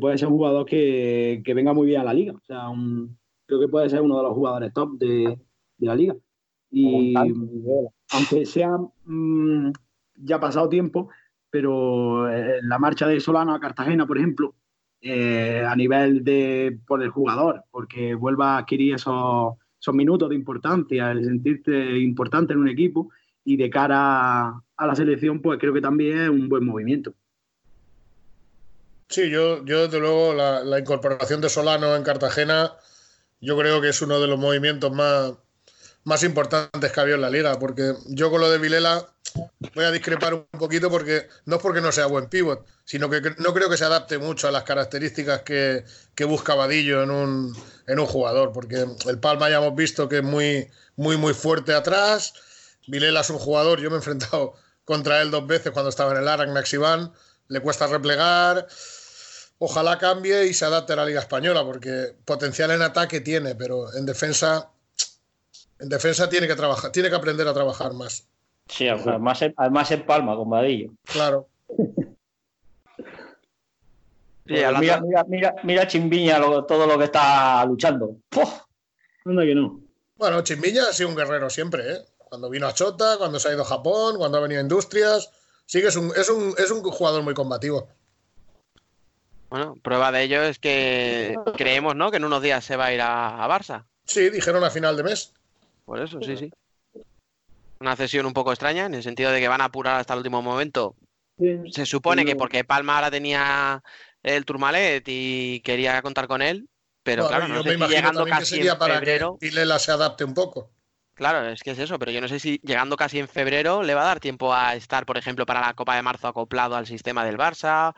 Speaker 11: puede ser un jugador que, venga muy bien a la liga. O sea, creo que puede ser uno de los jugadores top de, la liga. Y aunque sea mm, ya pasado tiempo, pero eh, la marcha de Solano a Cartagena, por ejemplo, eh, a nivel de por el jugador, porque vuelva a adquirir esos, minutos de importancia, el sentirte importante en un equipo y de cara a, la selección, pues creo que también es un buen movimiento.
Speaker 9: Sí, yo, yo desde luego la incorporación de Solano en Cartagena, yo creo que es uno de los movimientos más, más importantes que había en la liga, porque yo con lo de Vilela voy a discrepar un poquito porque no es porque no sea buen pivot, sino que no creo que se adapte mucho a las características que, busca Vadillo en un, en un jugador, porque el Palma ya hemos visto que es muy, muy, muy fuerte atrás. Vilela es un jugador, yo me he enfrentado contra él dos veces cuando estaba en el Aragnax Iván, le cuesta replegar. Ojalá cambie y se adapte a la Liga Española, porque potencial en ataque tiene, pero en defensa, en defensa tiene que trabajar, tiene que aprender a trabajar más.
Speaker 10: Sí, además, además en Palma, con Vadillo.
Speaker 9: Claro.
Speaker 10: mira, mira, mira, Chimbiña todo lo que está luchando.
Speaker 11: Anda que no.
Speaker 9: Bueno, Chimbiña ha sido un guerrero siempre, ¿eh? Cuando vino a Chota, cuando se ha ido a Japón, cuando ha venido a Industrias. Sí que es un, es un, es un jugador muy combativo.
Speaker 6: Bueno, prueba de ello es que creemos, ¿no? Que en unos días se va a ir a, a Barça.
Speaker 9: Sí, dijeron a final de mes.
Speaker 6: Por eso, sí, sí una cesión un poco extraña, en el sentido de que van a apurar hasta el último momento. Se supone que porque Palma ahora tenía el Turmalet y quería contar con él, pero claro, no sé si llegando casi en febrero.
Speaker 9: y Lela se adapte un poco.
Speaker 6: Claro, es que es eso, pero yo no sé si llegando casi en febrero le va a dar tiempo a estar, por ejemplo, para la Copa de Marzo acoplado al sistema del Barça.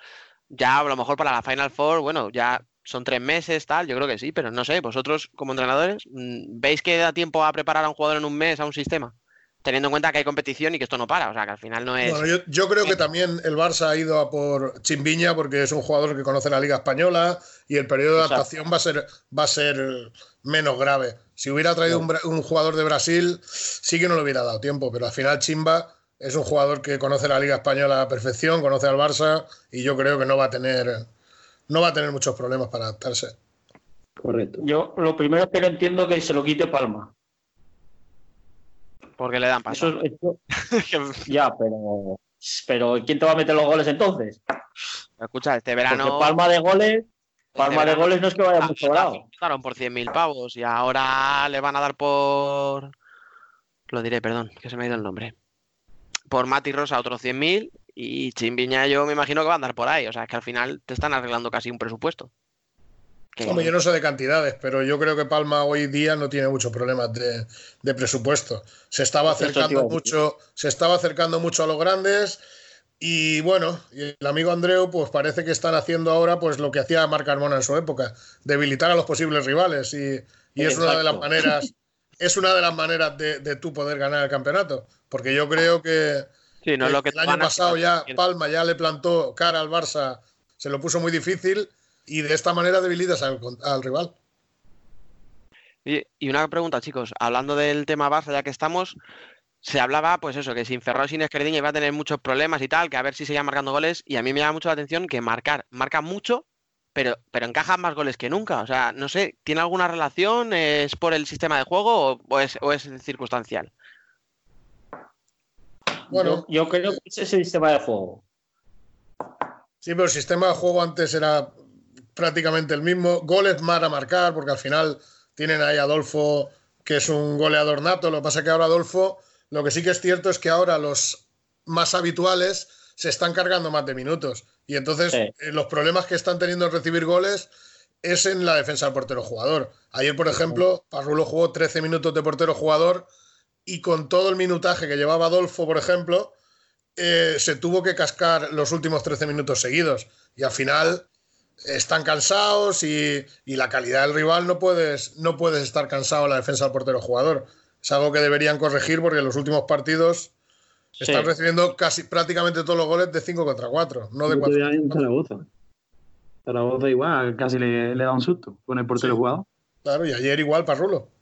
Speaker 6: Ya a lo mejor para la Final Four, bueno, ya son tres meses, tal, yo creo que sí, pero no sé, vosotros como entrenadores, mm, ¿veis que da tiempo a preparar a un jugador en un mes a un sistema? teniendo en cuenta que hay competición y que esto no para, o sea, que al final no es...
Speaker 9: Bueno, yo, yo creo que también el Barça ha ido a por Chimbiña porque es un jugador que conoce la Liga Española y el periodo de
Speaker 10: Exacto.
Speaker 9: adaptación va a ser, va a ser menos grave. Si hubiera traído un, jugador de Brasil, sí que no le hubiera dado tiempo, pero al final Chimba es un jugador que conoce la Liga Española a la perfección, conoce al Barça y yo creo que no va a tener, no va a tener muchos problemas para adaptarse.
Speaker 11: Correcto.
Speaker 10: Yo lo primero que no entiendo es que se lo quite Palma.
Speaker 6: Porque le dan paso.
Speaker 10: Eso- eso- ya, pero, pero ¿quién te va a meter los goles entonces?
Speaker 6: Escucha, este verano...
Speaker 10: Porque Palma de goles, Palma de goles no es que vaya
Speaker 6: Ah,
Speaker 10: muy sobrado.
Speaker 6: Claro, por 100.000 pavos y ahora le van a dar por... Lo diré, perdón, que se me ha ido el nombre. Por Mati Rosa otros 100.000 y Chimbiña yo me imagino que va a andar por ahí. O sea, que al final te están arreglando casi un presupuesto. Que-
Speaker 9: Hombre, yo no sé de cantidades, pero yo creo que Palma hoy día no tiene muchos problemas de, de presupuesto. Se estaba acercando mucho, se estaba acercando mucho a los grandes y bueno, y el amigo Andreu, pues parece que están haciendo ahora pues lo que hacía Marc Carmona en su época, debilitar a los posibles rivales y, y es una de las maneras, es una de las maneras de, de tú poder ganar el campeonato, porque yo creo que
Speaker 6: Sí, no es lo que
Speaker 9: el año pasado ya Palma ya le plantó cara al Barça, se lo puso muy difícil y de esta manera debilitas al, al rival.
Speaker 6: Y, y una pregunta, chicos, hablando del tema Barça, ya que estamos, se hablaba, pues eso, que sin Ferrol, sin Esquerdiña iba a tener muchos problemas y tal, que a ver si seguía marcando goles, y a mí me llama mucho la atención que marcar, marca mucho, pero, pero encaja más goles que nunca. O sea, no sé, ¿tiene alguna relación? ¿Es por el sistema de juego o, o es, o es circunstancial?
Speaker 9: Bueno,
Speaker 10: yo, yo creo que es ese sistema de juego.
Speaker 9: Sí, pero el sistema de juego antes era prácticamente el mismo. Goles más a marcar, porque al final tienen ahí a Adolfo, que es un goleador nato. Lo que pasa es que ahora Adolfo, lo que sí que es cierto es que ahora los más habituales se están cargando más de minutos. Y entonces
Speaker 10: Sí.
Speaker 9: eh, los problemas que están teniendo en recibir goles es en la defensa del portero jugador. Ayer, por ejemplo, Parrulo jugó 13 minutos de portero jugador y con todo el minutaje que llevaba Adolfo, por ejemplo, eh, se tuvo que cascar los últimos 13 minutos seguidos. Y al final están cansados y, y la calidad del rival no puedes, no puedes estar cansado en la defensa del portero jugador. Es algo que deberían corregir porque en los últimos partidos
Speaker 10: Sí.
Speaker 9: están recibiendo casi prácticamente todos los goles de 5 contra 4, no de
Speaker 11: El otro
Speaker 9: 4.
Speaker 11: día en Zaragoza. Zaragoza igual, casi le, le da un susto con el portero
Speaker 9: Sí.
Speaker 11: jugador.
Speaker 9: Claro, y ayer igual Parrulo.
Speaker 11: Sí,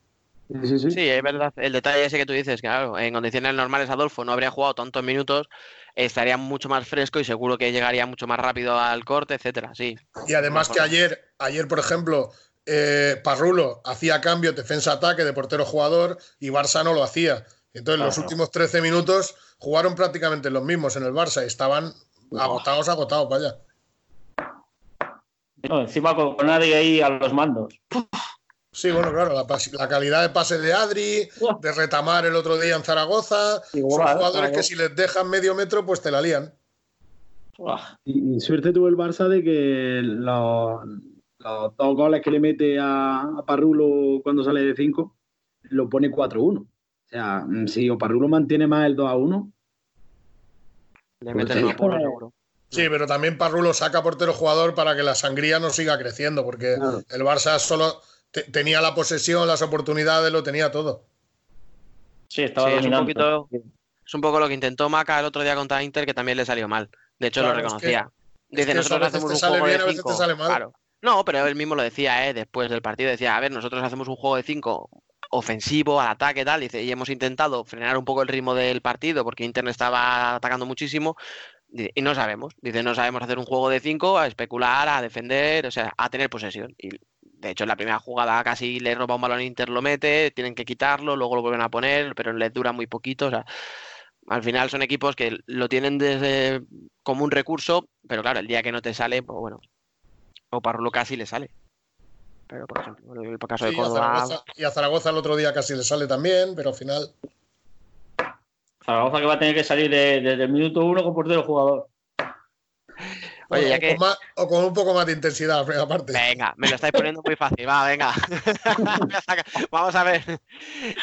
Speaker 11: sí, sí.
Speaker 6: Sí, es verdad. El detalle ese que tú dices, claro, en condiciones normales Adolfo no habría jugado tantos minutos, estaría mucho más fresco y seguro que llegaría mucho más rápido al corte, etcétera. Sí.
Speaker 9: Y además que ayer, ayer por ejemplo, eh, Parrulo hacía cambio defensa-ataque de portero-jugador y Barça no lo hacía. Entonces, los últimos 13 minutos jugaron prácticamente los mismos en el Barça y estaban agotados, agotados, vaya.
Speaker 10: No, encima con, con nadie ahí a los mandos.
Speaker 9: Sí, bueno, claro, la, calidad de pase de Adri, de retamar el otro día en Zaragoza, son
Speaker 10: Igual,
Speaker 9: jugadores
Speaker 10: claro.
Speaker 9: que si les dejan medio metro, pues te la lían.
Speaker 11: Y, y suerte tuvo el Barça de que los, los dos goles que le mete a, a Parrulo cuando sale de 5 lo pone 4-1. O sea, mm, si Parrulo mantiene más el 2-1,
Speaker 6: Le
Speaker 11: Pues
Speaker 6: meten seguro.
Speaker 9: Sí, pero también Parrulo saca portero-jugador para que la sangría no siga creciendo, porque
Speaker 11: Claro.
Speaker 9: el Barça solo te- tenía la posesión, las oportunidades, lo tenía todo.
Speaker 10: Sí, estaba
Speaker 6: Sí, es un poquito- Es un poco lo que intentó Maca el otro día contra Inter, que también le salió mal. De hecho,
Speaker 9: Claro,
Speaker 6: lo
Speaker 9: es que-
Speaker 6: reconocía.
Speaker 9: es
Speaker 6: Dice,
Speaker 9: que
Speaker 6: nosotros
Speaker 9: veces
Speaker 6: hacemos
Speaker 9: te
Speaker 6: un
Speaker 9: sale
Speaker 6: juego
Speaker 9: bien,
Speaker 6: de
Speaker 9: a veces te
Speaker 6: 5.
Speaker 9: sale mal.
Speaker 6: Claro. No, pero él mismo lo decía, ¿eh? después del partido, decía, a ver, nosotros hacemos un juego de 5 ofensivo, al ataque, tal, dice, y hemos intentado frenar un poco el ritmo del partido porque Inter estaba atacando muchísimo y no sabemos. Dice, no sabemos hacer un juego de 5, a especular, a defender, o sea, a tener posesión. Y de hecho, en la primera jugada casi le roba un balón a Inter, lo mete, tienen que quitarlo, luego lo vuelven a poner, pero les dura muy poquito, o sea, al final son equipos que lo tienen desde como un recurso, pero claro, el día que no te sale, pues bueno, o Parrulo casi le sale. Pero por ejemplo, en el caso de
Speaker 9: a Zaragoza, y a Zaragoza el otro día casi le sale también, pero al final.
Speaker 10: Zaragoza que va a tener que salir de- desde el minuto uno con portero jugador.
Speaker 6: Oye, ya
Speaker 9: o,
Speaker 6: que-
Speaker 9: con más- o con un poco más de intensidad, la primera parte.
Speaker 6: Venga, me lo estáis poniendo muy fácil, va, venga. Vamos a ver.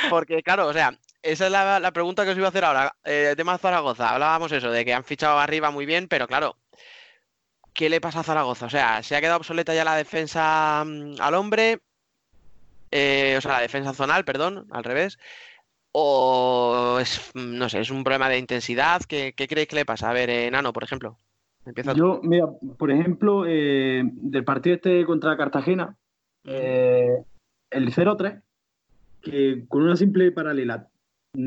Speaker 6: Porque, claro, o sea, esa es la, la pregunta que os iba a hacer ahora. Eh, tema Zaragoza, hablábamos eso, de que han fichado arriba muy bien, pero claro, ¿qué le pasa a Zaragoza? O sea, ¿se ha quedado obsoleta ya la defensa mm, al hombre? Eh, o sea, la defensa zonal, perdón, al revés. ¿O es, no sé, es un problema de intensidad? ¿Qué, qué creéis que le pasa? A ver, eh, Nano, por ejemplo.
Speaker 11: Yo, mira, por ejemplo, eh, del partido este contra Cartagena, eh, el 0-3, que con una simple paralela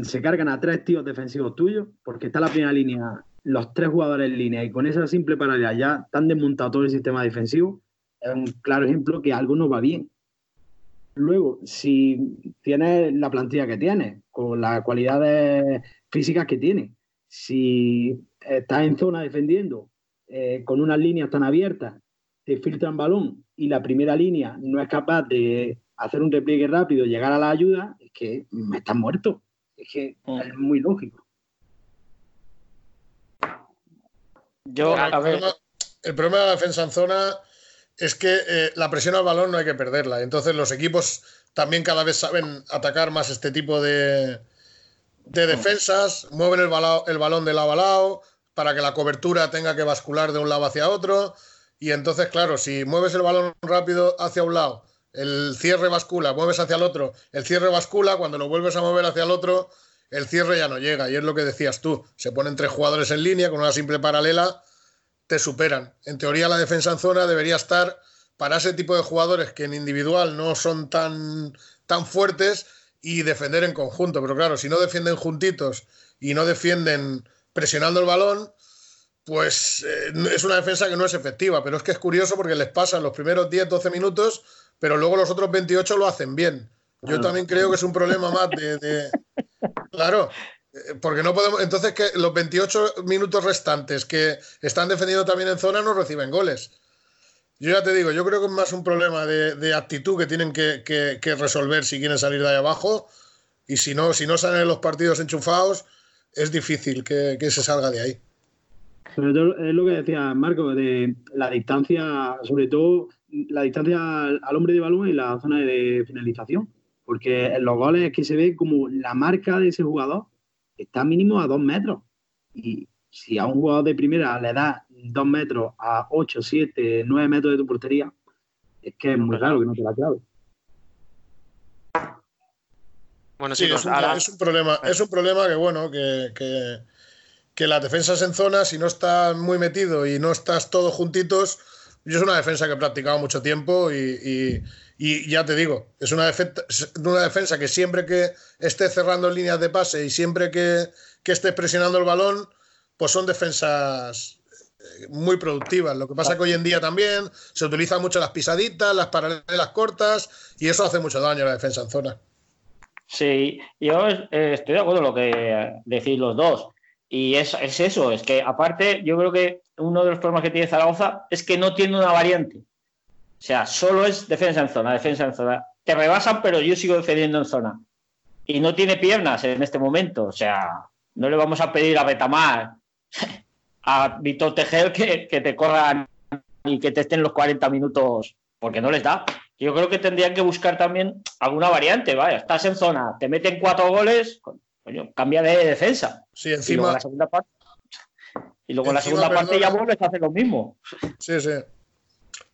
Speaker 11: se cargan a tres tíos defensivos tuyos, porque está la primera línea, los tres jugadores en línea, y con esa simple paralela ya están desmontado todo el sistema defensivo, es un claro ejemplo que algo no va bien. Luego, si tienes la plantilla que tienes, con las cualidades físicas que tiene, si estás en zona defendiendo eh, con unas líneas tan abiertas, te filtran balón y la primera línea no es capaz de hacer un repliegue rápido, llegar a la ayuda, es que me estás muerto. Es que es muy lógico.
Speaker 10: Yo,
Speaker 9: el,
Speaker 10: a ver,
Speaker 9: problema, el problema de la defensa en zona es que eh, la presión al balón no hay que perderla. Entonces los equipos también cada vez saben atacar más este tipo de, de defensas, mueven el, balao- el balón de lado a lado para que la cobertura tenga que bascular de un lado hacia otro. Y entonces, claro, si mueves el balón rápido hacia un lado, el cierre bascula, mueves hacia el otro, el cierre bascula, cuando lo vuelves a mover hacia el otro, el cierre ya no llega. Y es lo que decías tú, se ponen tres jugadores en línea con una simple paralela, te superan. En teoría la defensa en zona debería estar para ese tipo de jugadores que en individual no son tan, tan fuertes y defender en conjunto. Pero claro, si no defienden juntitos y no defienden presionando el balón, pues eh, es una defensa que no es efectiva. Pero es que es curioso porque les pasan los primeros 10, 12 minutos, pero luego los otros 28 lo hacen bien. Yo
Speaker 11: Claro.
Speaker 9: también creo que es un problema más de... de- Claro, eh, porque no podemos... Entonces que los 28 minutos restantes que están defendiendo también en zona no reciben goles. Yo ya te digo, yo creo que es más un problema de, de actitud que tienen que, que- que resolver si quieren salir de ahí abajo. Y si no, si no salen los partidos enchufados, es difícil que, que se salga de ahí.
Speaker 11: Sobre todo es lo que decía Marco, de la distancia, sobre todo la distancia al, al hombre de balón y la zona de finalización. Porque en los goles es que se ve como la marca de ese jugador está mínimo a dos metros. Y si a un jugador de primera le das dos metros a ocho, siete, nueve metros de tu portería, es que es muy raro que no te la clave.
Speaker 6: Bueno,
Speaker 9: Sí,
Speaker 6: chicos,
Speaker 9: es un,
Speaker 6: ahora...
Speaker 9: es un problema, es un problema que bueno, que, que, que las defensas en zona, si no estás muy metido y no estás todos juntitos, yo es una defensa que he practicado mucho tiempo y, y- y ya te digo, es una, defensa, una defensa que siempre que esté cerrando líneas de pase y siempre que, que esté presionando el balón, pues son defensas eh, muy productivas. Lo que pasa que hoy en día también se utilizan mucho las pisaditas, las paralelas cortas y eso hace mucho daño a la defensa en zona.
Speaker 10: Sí, yo eh, estoy de acuerdo con lo que decís los dos. Y es, es eso, es que aparte yo creo que uno de los problemas que tiene Zaragoza es que no tiene una variante. O sea, solo es defensa en zona, defensa en zona. Te rebasan, pero yo sigo defendiendo en zona. Y no tiene piernas en este momento. O sea, no le vamos a pedir a Betamar, a Víctor Tejer que, que te corran y que te estén los 40 minutos, porque no les da. Yo creo que tendrían que buscar también alguna variante. Vaya, estás en zona, te meten cuatro goles, coño, cambia de defensa.
Speaker 9: Sí,
Speaker 10: Y luego
Speaker 9: encima,
Speaker 10: la segunda parte, y luego en la
Speaker 9: Encima,
Speaker 10: segunda parte ya vuelves a hacer lo mismo.
Speaker 9: Sí, sí.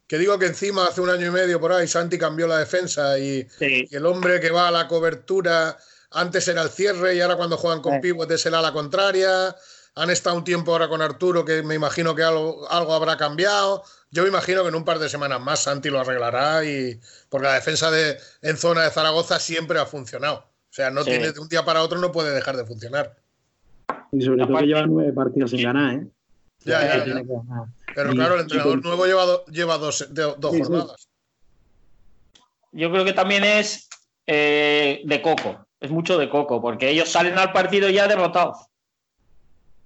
Speaker 9: Que digo que encima hace un año y medio por ahí Santi cambió la defensa y,
Speaker 10: Sí.
Speaker 9: y el hombre que va a la cobertura antes era el cierre y ahora cuando juegan con
Speaker 10: Eh.
Speaker 9: pivotes será la contraria. Han estado un tiempo ahora con Arturo que me imagino que algo, algo habrá cambiado. Yo me imagino que en un par de semanas más Santi lo arreglará y porque la defensa de, en zona de Zaragoza siempre ha funcionado. O sea, no
Speaker 10: Sí.
Speaker 9: tiene de un día para otro no puede dejar de funcionar.
Speaker 11: Y sobre todo
Speaker 10: Aparte-
Speaker 11: que lleva nueve partidos sin ganar, ¿eh?
Speaker 9: Ya, ya, ya.
Speaker 11: tiene que ganar.
Speaker 9: Pero
Speaker 11: Y-
Speaker 9: claro, el entrenador nuevo lleva, do- lleva dos, de- dos
Speaker 11: Sí, sí.
Speaker 9: jornadas.
Speaker 10: Yo creo que también es eh, de coco, es mucho de coco, porque ellos salen al partido ya derrotados.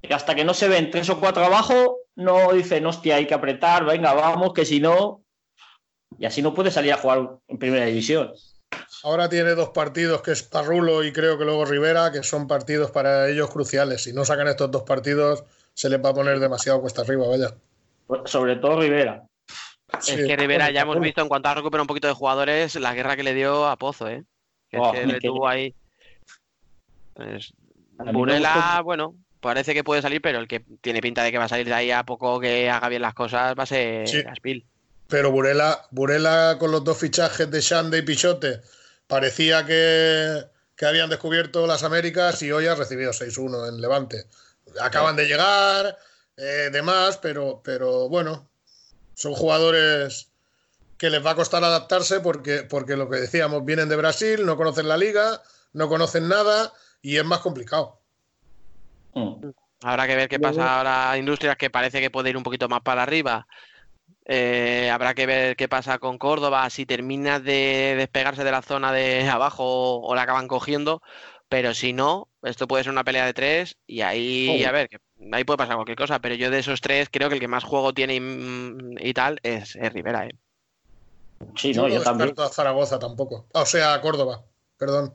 Speaker 10: Y hasta que no se ven tres o cuatro abajo, no dicen, hostia, hay que apretar, venga, vamos, que si no. Y así no puede salir a jugar en primera división.
Speaker 9: Ahora tiene dos partidos que es Parrulo y creo que luego Rivera, que son partidos para ellos cruciales. Si no sacan estos dos partidos, se les va a poner demasiado cuesta arriba, vaya.
Speaker 10: Sobre todo Rivera.
Speaker 9: Sí.
Speaker 6: Es que Rivera ya hemos visto en cuanto ha recuperado un poquito de jugadores la guerra que le dio a Pozo, ¿eh? Que es
Speaker 10: Oh,
Speaker 6: que le tuvo ahí. Pues, Burela,
Speaker 10: gustó-
Speaker 6: bueno, parece que puede salir, pero el que tiene pinta de que va a salir de ahí a poco que haga bien las cosas va a ser
Speaker 9: Sí.
Speaker 6: Aspil.
Speaker 9: Pero Burela, Burela con los dos fichajes de Shande y Pichote, parecía que, que habían descubierto las Américas y hoy ha recibido 6-1 en Levante. Acaban de llegar, eh, demás, pero, pero bueno, son jugadores que les va a costar adaptarse porque, porque lo que decíamos, vienen de Brasil, no conocen la liga, no conocen nada y es más complicado.
Speaker 6: Mm. Habrá que ver qué pasa ahora Industrias, que parece que puede ir un poquito más para arriba. Eh, habrá que ver qué pasa con Córdoba, si termina de despegarse de la zona de abajo o la acaban cogiendo. Pero si no, esto puede ser una pelea de tres y ahí, a ver, ahí puede pasar cualquier cosa. Pero yo de esos tres creo que el que más juego tiene y, tal es, Rivera. ¿eh?
Speaker 9: Sí, no, yo, también. a Zaragoza tampoco. O sea, a Córdoba, perdón.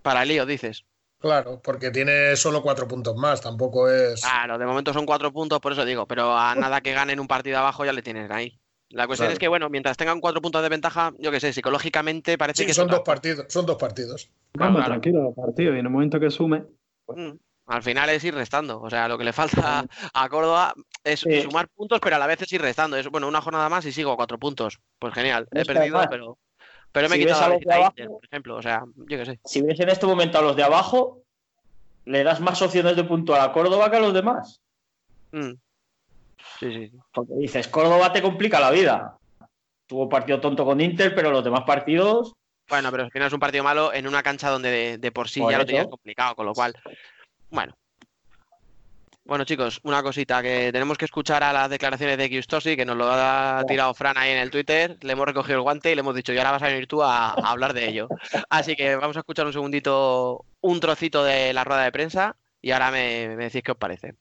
Speaker 6: Para lío, dices.
Speaker 9: Claro, porque tiene solo cuatro puntos más, tampoco es.
Speaker 6: Claro, de momento son cuatro puntos, por eso digo, pero a nada que ganen un partido abajo ya le tienen ahí. La cuestión es que, bueno, mientras tengan cuatro puntos de ventaja, yo qué sé, psicológicamente parece que.
Speaker 9: Son dos partidos, son dos partidos.
Speaker 11: Vamos, tranquilo, partido, y en el momento que sume.
Speaker 6: Pues mm, al final es ir restando. O sea, lo que le falta a Córdoba es sumar puntos, pero a la vez es ir restando. Es bueno, una jornada más y sigo a cuatro puntos. Pues genial, he perdido, pero. Pero me he quitado a los de abajo, por ejemplo. O sea, yo qué sé.
Speaker 10: Si ves en este momento a los de abajo, le das más opciones de punto a la Córdoba que a los demás.
Speaker 6: Mm. Sí, sí.
Speaker 10: Porque dices, Córdoba te complica la vida. Tuvo partido tonto con Inter, pero los demás partidos.
Speaker 6: Bueno, pero al final es un partido malo en una cancha donde de, por sí ya lo tenías complicado, con lo cual. Bueno, bueno, chicos, una cosita, que tenemos que escuchar a las declaraciones de Giustosi, que nos lo ha tirado Fran ahí en el Twitter, le hemos recogido el guante y le hemos dicho, y ahora vas a venir tú a, hablar de ello. Así que vamos a escuchar un segundito, un trocito de la rueda de prensa y ahora me decís qué os parece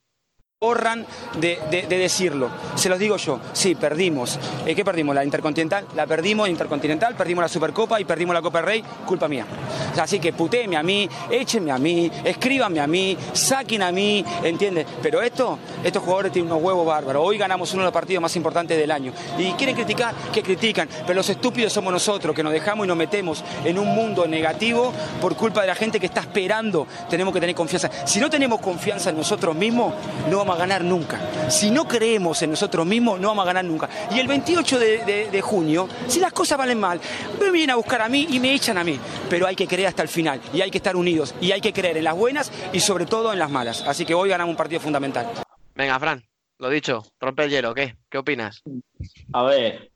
Speaker 12: borran de, decirlo. Se los digo yo, sí, perdimos. Eh, ¿Qué perdimos? La Intercontinental, la perdimos, Intercontinental, perdimos la Supercopa y perdimos la Copa del Rey, culpa mía. Así que putéenme a mí, échenme a mí, escríbanme a mí, saquen a mí, ¿entiendes? Pero esto, estos jugadores tienen unos huevos bárbaros. Hoy ganamos uno de los partidos más importantes del año. Y quieren criticar, que critican, pero los estúpidos somos nosotros, que nos dejamos y nos metemos en un mundo negativo por culpa de la gente que está esperando. Tenemos que tener confianza. Si no tenemos confianza en nosotros mismos, no vamos a ganar nunca. Si no creemos en nosotros mismos, no vamos a ganar nunca. Y el 28 de, junio, si las cosas valen mal, me vienen a buscar a mí y me echan a mí. Pero hay que creer hasta el final y hay que estar unidos y hay que creer en las buenas y sobre todo en las malas. Así que hoy ganamos un partido fundamental.
Speaker 6: Venga, Fran, lo dicho, rompe el hielo, ¿qué? ¿Qué opinas?
Speaker 10: A ver,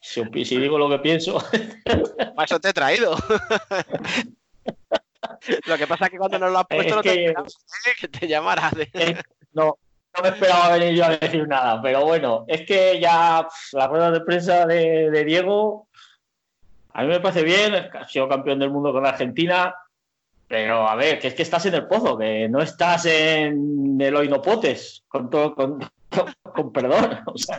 Speaker 10: si, digo lo que pienso.
Speaker 6: Para eso te he traído. Lo que pasa es que cuando nos lo has puesto no te que te llamara.
Speaker 10: No, me esperaba venir yo a decir nada, pero bueno, es que ya la rueda de prensa de, Diego, a mí me parece bien, ha sido campeón del mundo con Argentina, pero a ver, que es que estás en el pozo, que no estás en el Oinopotes, con todo, con, con, perdón, o sea,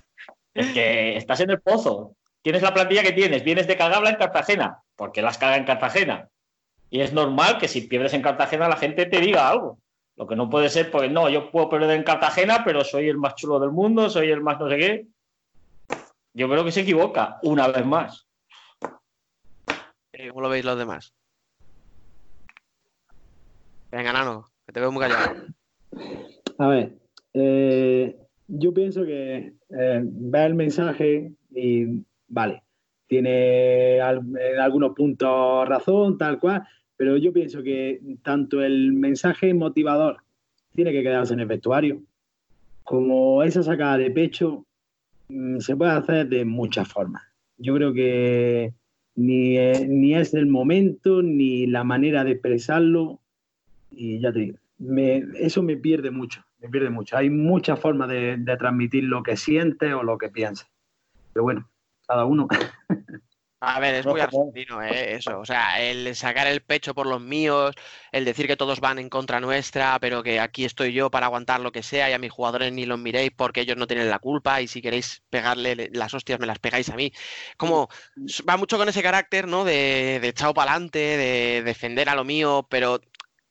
Speaker 10: es que estás en el pozo. Tienes la plantilla que tienes, vienes de cagarla en Cartagena, porque las caga en Cartagena. Y es normal que si pierdes en Cartagena la gente te diga algo. Lo que no puede ser, pues no, yo puedo perder en Cartagena, pero soy el más chulo del mundo, soy el más no sé qué. Yo creo que se equivoca, una vez más.
Speaker 6: ¿Cómo lo veis los demás? Venga, Nano, que te veo muy callado.
Speaker 11: A ver, eh, yo pienso que eh, ve el mensaje y vale, tiene en algunos puntos razón, tal cual, pero yo pienso que tanto el mensaje motivador tiene que quedarse en el vestuario, como esa sacada de pecho mm, se puede hacer de muchas formas. Yo creo que ni, ni es el momento ni la manera de expresarlo, y ya te digo, eso me pierde mucho, me pierde mucho. Hay muchas formas de transmitir lo que siente o lo que piensa. Pero bueno, cada uno.
Speaker 6: A ver, es muy argentino, ¿eh? eso. O sea, el sacar el pecho por los míos, el decir que todos van en contra nuestra, pero que aquí estoy yo para aguantar lo que sea y a mis jugadores ni los miréis porque ellos no tienen la culpa y si queréis pegarle las hostias me las pegáis a mí. Como va mucho con ese carácter, ¿no? De, de echado para adelante, de defender a lo mío, pero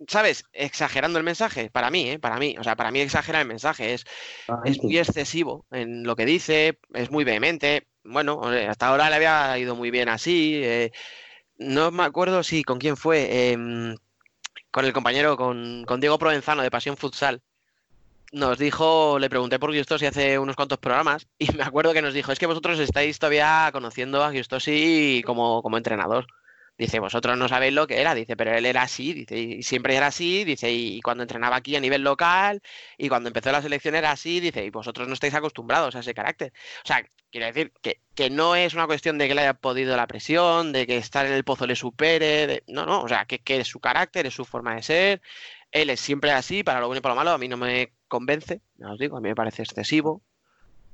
Speaker 6: ¿sabes? Exagerando el mensaje, para mí, ¿eh? Para mí, o sea, para mí exagera el mensaje, es, es muy excesivo en lo que dice, es muy vehemente, bueno, hasta ahora le había ido muy bien así, eh, no me acuerdo si con quién fue, em, con el compañero, con, Diego Provenzano de Pasión Futsal, nos dijo, le pregunté por Giustosi hace unos cuantos programas y me acuerdo que nos dijo, es que vosotros estáis todavía conociendo a Giustosi como, como entrenador Dice, vosotros no sabéis lo que era, dice, pero él era así, dice, y siempre era así, dice, y cuando entrenaba aquí a nivel local, y cuando empezó la selección era así, dice, y vosotros no estáis acostumbrados a ese carácter. O sea, quiero decir que, que no es una cuestión de que le haya podido la presión, de que estar en el pozo le supere, de- no, no, o sea, que, que es su carácter, es su forma de ser, él es siempre así, para lo bueno y para lo malo, a mí no me convence, ya os digo, a mí me parece excesivo.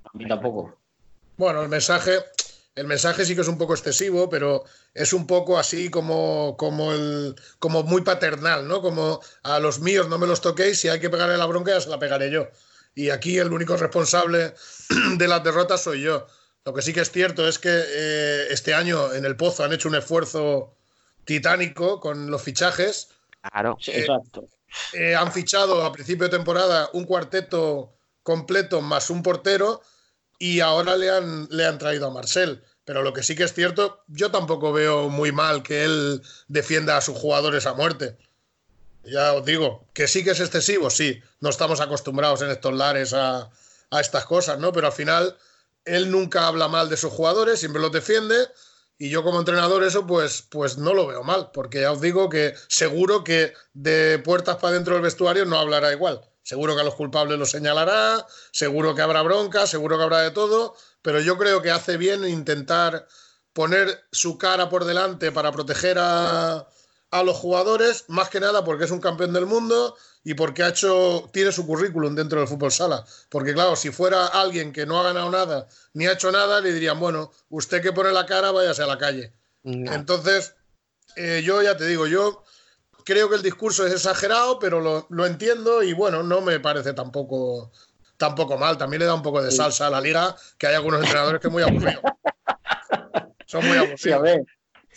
Speaker 10: A mí tampoco.
Speaker 9: Bueno, el mensaje, el mensaje sí que es un poco excesivo, pero es un poco así como, como el, como muy paternal, ¿no? Como a los míos no me los toquéis, si hay que pegarle la bronca ya se la pegaré yo. Y aquí el único responsable de las derrotas soy yo. Lo que sí que es cierto es que eh, este año en el Pozo han hecho un esfuerzo titánico con los fichajes.
Speaker 6: Claro.
Speaker 10: Sí,
Speaker 9: Eh,
Speaker 10: exacto.
Speaker 9: Eh, han fichado a principio de temporada un cuarteto completo más un portero y ahora le han, le han traído a Marcel. Pero lo que sí que es cierto, yo tampoco veo muy mal que él defienda a sus jugadores a muerte. Ya os digo, que sí que es excesivo, sí. No estamos acostumbrados en estos lares a, a estas cosas, ¿no? Pero al final, él nunca habla mal de sus jugadores, siempre los defiende. Y yo como entrenador eso pues, pues no lo veo mal, porque ya os digo que seguro que de puertas para dentro del vestuario no hablará igual. Seguro que a los culpables los señalará, seguro que habrá bronca, seguro que habrá de todo, pero yo creo que hace bien intentar poner su cara por delante para proteger a, a los jugadores, más que nada porque es un campeón del mundo y porque ha hecho, tiene su currículum dentro del fútbol sala. Porque claro, si fuera alguien que no ha ganado nada ni ha hecho nada, le dirían, bueno, usted que pone la cara, váyase a la calle. Entonces, eh, yo ya te digo, yo creo que el discurso es exagerado, pero lo, lo entiendo y bueno, no me parece tampoco, tampoco mal. También le da un poco de salsa a la liga, que hay algunos entrenadores que es muy aburrido. Son muy aburridos.
Speaker 10: Sí, a ver.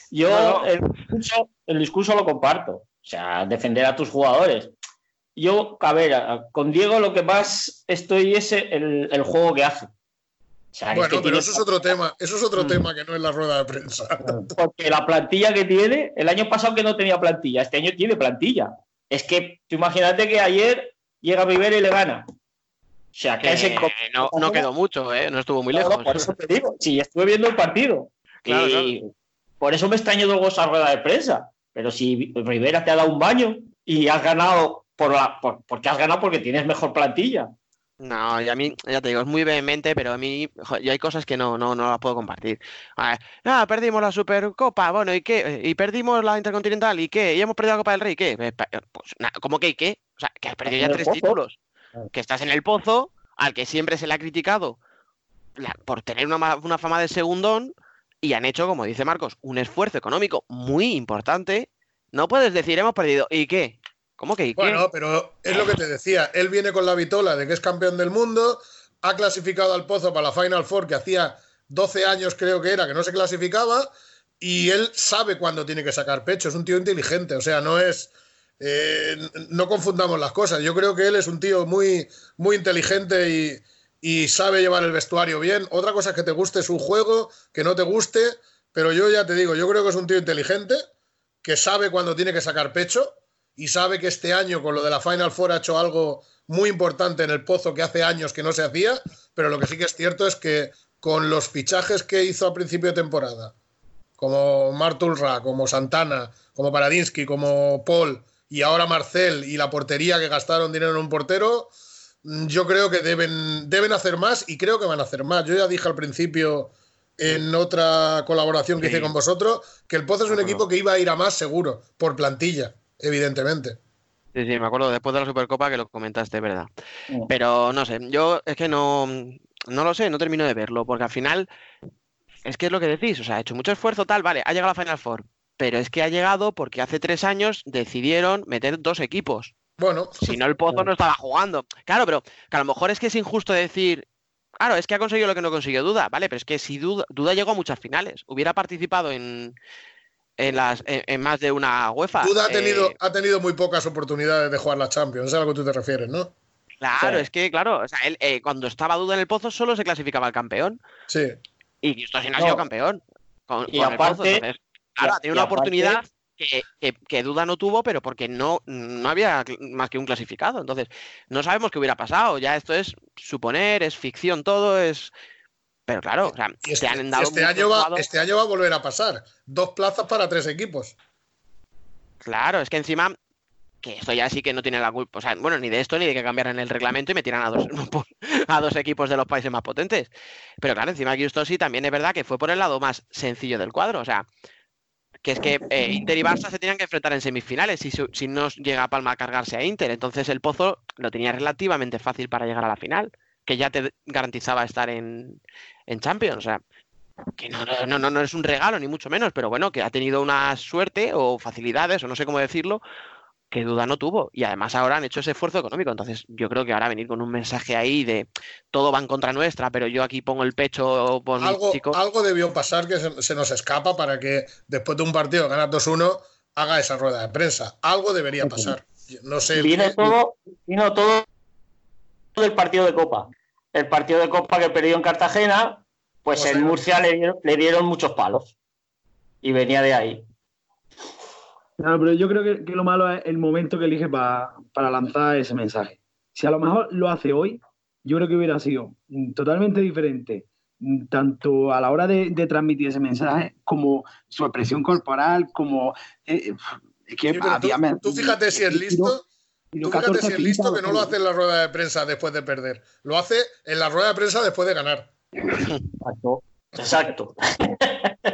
Speaker 10: Yo
Speaker 9: No, no.
Speaker 10: El, discurso, el discurso lo comparto. O sea, defender a tus jugadores. Yo, a ver, con Diego lo que más estoy es el, el juego que hace. O sea, es
Speaker 9: Bueno,
Speaker 10: que
Speaker 9: pero
Speaker 10: tiene-
Speaker 9: eso es otro tema, eso es otro
Speaker 10: Mm.
Speaker 9: tema que no es la rueda de prensa.
Speaker 10: Porque la plantilla que tiene, el año pasado que no tenía plantilla, este año tiene plantilla. Es que tú imagínate que ayer llega Rivera y le gana. O sea, que
Speaker 6: Que
Speaker 10: ese
Speaker 6: no, no quedó mucho, ¿eh? No estuvo muy
Speaker 10: No, no,
Speaker 6: lejos.
Speaker 10: por eso te digo, sí, estuve viendo el partido.
Speaker 6: Claro,
Speaker 10: y por eso me extrañó luego esa rueda de prensa. Pero si Rivera te ha dado un baño y has ganado por la, por- porque has ganado porque tienes mejor plantilla.
Speaker 6: No, y a mí, ya te digo, es muy vehemente, pero a mí jo, yo hay cosas que no, no, no las puedo compartir. A ver, ah, perdimos la Supercopa, bueno, ¿y qué? Y perdimos la Intercontinental, ¿y qué? ¿Y hemos perdido la Copa del Rey? ¿Qué? Eh, pa- Pues, na- ¿cómo que y qué? O sea, que has perdido ya tres
Speaker 10: pozo.
Speaker 6: títulos, que estás en el pozo, al que siempre se le ha criticado la- por tener una, una fama de segundón, y han hecho, como dice Marcos, un esfuerzo económico muy importante. No puedes decir, hemos perdido, ¿y qué? ¿Cómo que y qué?
Speaker 9: Bueno, pero es lo que te decía. Él viene con la vitola de que es campeón del mundo, ha clasificado al Pozo para la Final Four, que hacía 12 años creo que era, que no se clasificaba, y él sabe cuándo tiene que sacar pecho. Es un tío inteligente, o sea, no es. eh, no confundamos las cosas. Yo creo que él es un tío muy, muy inteligente y, y sabe llevar el vestuario bien. Otra cosa es que te guste su juego, que no te guste, pero yo ya te digo, yo creo que es un tío inteligente, que sabe cuándo tiene que sacar pecho y sabe que este año con lo de la Final Four ha hecho algo muy importante en el pozo que hace años que no se hacía, pero lo que sí que es cierto es que con los fichajes que hizo a principio de temporada, como Martulra, como Santana, como Paradinsky, como Paul y ahora Marcel y la portería que gastaron dinero en un portero, yo creo que deben, deben hacer más y creo que van a hacer más. Yo ya dije al principio en otra colaboración que
Speaker 6: Sí.
Speaker 9: hice con vosotros que el Pozo es un equipo que iba a ir a más seguro, por plantilla, evidentemente.
Speaker 6: Sí, sí, me acuerdo después de la Supercopa que lo comentaste, ¿verdad? Pero no sé, yo es que no, no lo sé, no termino de verlo, porque al final es que es lo que decís, o sea, ha hecho mucho esfuerzo, tal, vale, ha llegado a la Final Four, pero es que ha llegado porque hace tres años decidieron meter dos equipos.
Speaker 9: Bueno,
Speaker 6: Si no, el Pozo no estaba jugando. Claro, pero que a lo mejor es que es injusto decir, claro, es que ha conseguido lo que no consiguió Duda, vale, pero es que si Duda, Duda llegó a muchas finales, hubiera participado en, en, las, en, en más de una UEFA.
Speaker 9: Duda ha
Speaker 6: eh,
Speaker 9: tenido, ha tenido muy pocas oportunidades de jugar la Champions, es a lo que tú te refieres, ¿no?
Speaker 6: Claro,
Speaker 9: Sí.
Speaker 6: es que, claro, o sea, él, eh, cuando estaba Duda en el Pozo solo se clasificaba el campeón.
Speaker 9: Sí.
Speaker 6: Y esto sí no ha sido campeón. Con,
Speaker 10: Y
Speaker 6: con el Pozo, entonces, claro,
Speaker 10: y-
Speaker 6: ha tenido
Speaker 10: y
Speaker 6: una
Speaker 10: aparte-
Speaker 6: oportunidad que, que- que Duda no tuvo, pero porque no, no había más que un clasificado. Entonces, no sabemos qué hubiera pasado. Ya esto es suponer, es ficción todo, es. Pero claro, o sea,
Speaker 9: Y este,
Speaker 6: te han dado
Speaker 9: este año va, este año va a volver a pasar. Dos plazas para tres equipos.
Speaker 6: Claro, es que encima, que esto ya sí que no tiene la culpa, o sea, bueno, ni de esto ni de que cambiaran el reglamento y metieran a dos, a dos equipos de los países más potentes. Pero claro, encima Giustosi también es verdad que fue por el lado más sencillo del cuadro, o sea, que es que eh, Inter y Barça se tenían que enfrentar en semifinales si, si no llega a Palma a cargarse a Inter, entonces el Pozo lo tenía relativamente fácil para llegar a la final, que ya te garantizaba estar en, en Champions, o sea, que no, no, no, no es un regalo, ni mucho menos, pero bueno, que ha tenido una suerte o facilidades, o no sé cómo decirlo, que duda no tuvo. Y además ahora han hecho ese esfuerzo económico. Entonces, yo creo que ahora venir con un mensaje ahí de todo va en contra nuestra, pero yo aquí pongo el pecho por
Speaker 9: Algo, algo debió pasar que se, se nos escapa para que después de un partido ganas 2-1 haga esa rueda de prensa. Algo debería pasar. No sé.
Speaker 10: Vino todo, vino todo del partido de Copa. El partido de Copa que perdió en Cartagena, pues en Murcia le dieron, le dieron muchos palos. Y venía de ahí.
Speaker 11: Claro, pero yo creo que, que lo malo es el momento que elige pa- para lanzar ese mensaje. Si a lo mejor lo hace hoy, yo creo que hubiera sido mm, totalmente diferente, mm, tanto a la hora de, de transmitir ese mensaje, como su expresión corporal, como... eh, que
Speaker 9: Sí,
Speaker 11: había-
Speaker 9: tú, tú fíjate si es listo. Tú fíjate
Speaker 11: 14
Speaker 9: si es listo que no lo hace en la rueda de prensa después de perder. Lo hace en la rueda de prensa después de ganar.
Speaker 10: Exacto. Exacto.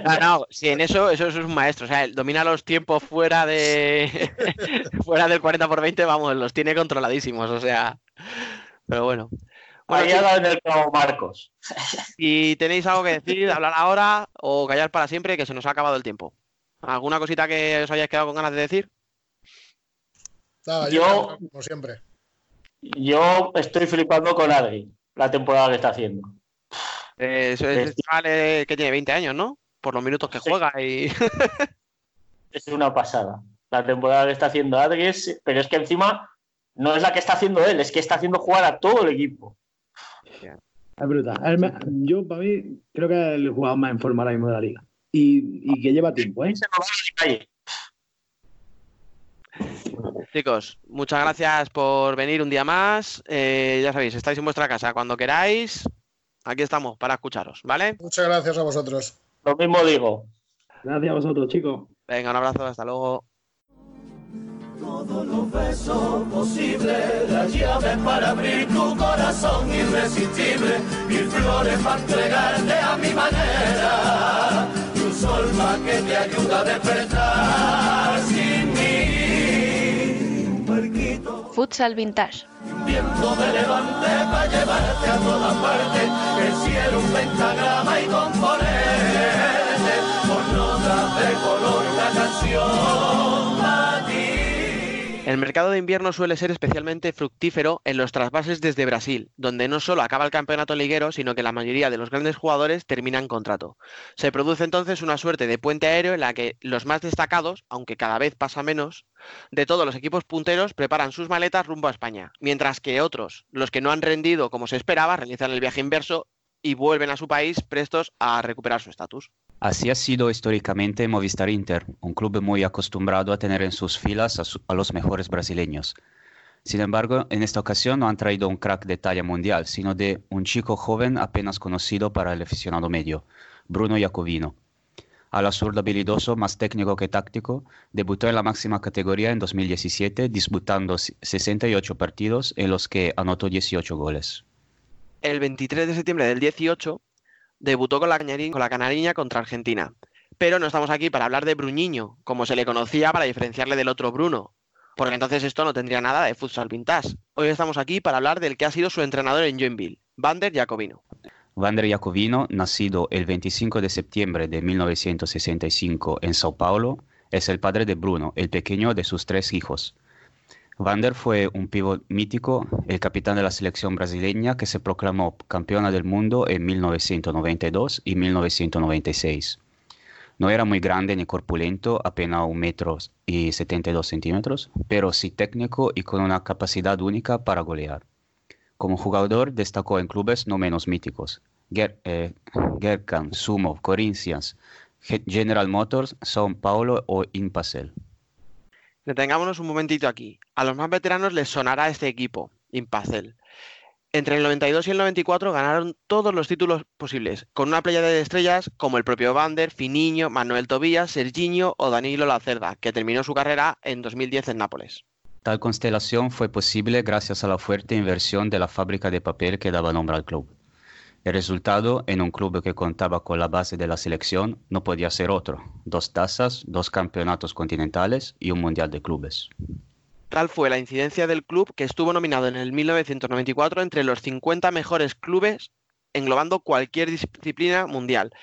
Speaker 6: No, no, si en eso, eso es un maestro. O sea, él domina los tiempos fuera de fuera del 40 por 20, vamos, los tiene controladísimos. O sea, pero bueno. Bueno,
Speaker 10: Ahí ha dado en el clavo Marcos.
Speaker 6: Si tenéis algo que decir, hablar ahora o callar para siempre, que se nos ha acabado el tiempo. ¿Alguna cosita que os hayáis quedado con ganas de decir?
Speaker 9: Nada,
Speaker 10: Yo-
Speaker 9: como siempre.
Speaker 10: Yo estoy flipando con Adri, la temporada que está haciendo.
Speaker 6: Eh, es chaval eh, que tiene 20 años, ¿no? Por los minutos que juega y.
Speaker 10: Es una pasada. La temporada que está haciendo Adri es, pero es que encima no es la que está haciendo él, es que está haciendo jugar a todo el equipo.
Speaker 11: Es brutal. Es Yo, para mí, creo que es el jugador más en forma ahora mismo de la liga. Y, y que lleva tiempo, ¿eh?
Speaker 6: Chicos, muchas gracias por venir un día más. Eh, ya sabéis, estáis en vuestra casa cuando queráis. Aquí estamos para escucharos, ¿vale?
Speaker 9: Muchas gracias a vosotros.
Speaker 10: Lo mismo digo.
Speaker 11: Gracias a vosotros, chicos.
Speaker 6: Venga, un abrazo, hasta luego.
Speaker 4: Todos los besos posibles, las llaves para abrir tu corazón irresistible, mil flores para entregarte a mi manera, tu sol más que te ayuda a despertar sin mí. Un
Speaker 3: Futsal Vintage.
Speaker 4: Un viento de levante para llevarte a todas partes, el cielo un pentagrama y componerte
Speaker 6: El mercado de invierno suele ser especialmente fructífero en los trasvases desde Brasil, donde no solo acaba el campeonato liguero, sino que la mayoría de los grandes jugadores terminan contrato. Se produce entonces una suerte de puente aéreo en la que los más destacados, aunque cada vez pasa menos, de todos los equipos punteros preparan sus maletas rumbo a España, mientras que otros, los que no han rendido como se esperaba, realizan el viaje inverso y vuelven a su país prestos a recuperar su estatus.
Speaker 13: Así ha sido históricamente Movistar Inter, un club muy acostumbrado a tener en sus filas a, los mejores brasileños. Sin embargo, en esta ocasión no han traído un crack de talla mundial, sino de un chico joven apenas conocido para el aficionado medio, Bruno Jacovino. Al zurdo habilidoso, más técnico que táctico, debutó en la máxima categoría en 2017, disputando 68 partidos en los que anotó 18 goles.
Speaker 6: El 23 de septiembre del 18 debutó con la, Canariña contra Argentina. Pero no estamos aquí para hablar de Bruñiño, como se le conocía para diferenciarle del otro Bruno, porque entonces esto no tendría nada de futsal vintage. Hoy estamos aquí para hablar del que ha sido su entrenador en Joinville, Vander Jacobino.
Speaker 13: Vander Jacovino, nacido el 25 de septiembre de 1965 en Sao Paulo, es el padre de Bruno, el pequeño de sus tres hijos. Vander fue un pívot mítico, el capitán de la selección brasileña que se proclamó campeona del mundo en 1992 y 1996. No era muy grande ni corpulento, apenas un metro y 72 centímetros, pero sí técnico y con una capacidad única para golear. Como jugador destacó en clubes no menos míticos, Ger- eh, Gerkan, Sumo, Corinthians, Ge- General Motors, São Paulo o Impacel.
Speaker 6: Detengámonos un momentito aquí. A los más veteranos les sonará este equipo, Impacel. Entre el 92 y el 94 ganaron todos los títulos posibles, con una playa de estrellas como el propio Vander, Finiño, Manuel Tobías, Serginho o Danilo Lacerda, que terminó su carrera en 2010 en Nápoles.
Speaker 13: Tal constelación fue posible gracias a la fuerte inversión de la fábrica de papel que daba nombre al club. El resultado, en un club que contaba con la base de la selección, no podía ser otro. Dos tazas, dos campeonatos continentales y un mundial de clubes.
Speaker 6: Tal fue la incidencia del club que estuvo nominado en el 1994 entre los 50 mejores clubes englobando cualquier disciplina mundial.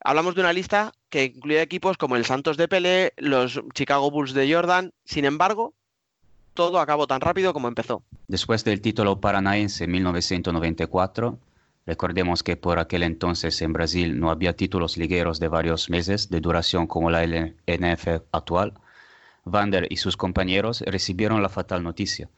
Speaker 6: Hablamos de una lista que incluía equipos como el Santos de Pelé, los Chicago Bulls de Jordan. Sin embargo, todo acabó tan rápido como empezó.
Speaker 13: Después del título paranaense en 1994, recordemos que por aquel entonces en Brasil no había títulos ligueros de varios meses de duración como la LNF actual, Vander y sus compañeros recibieron la fatal noticia.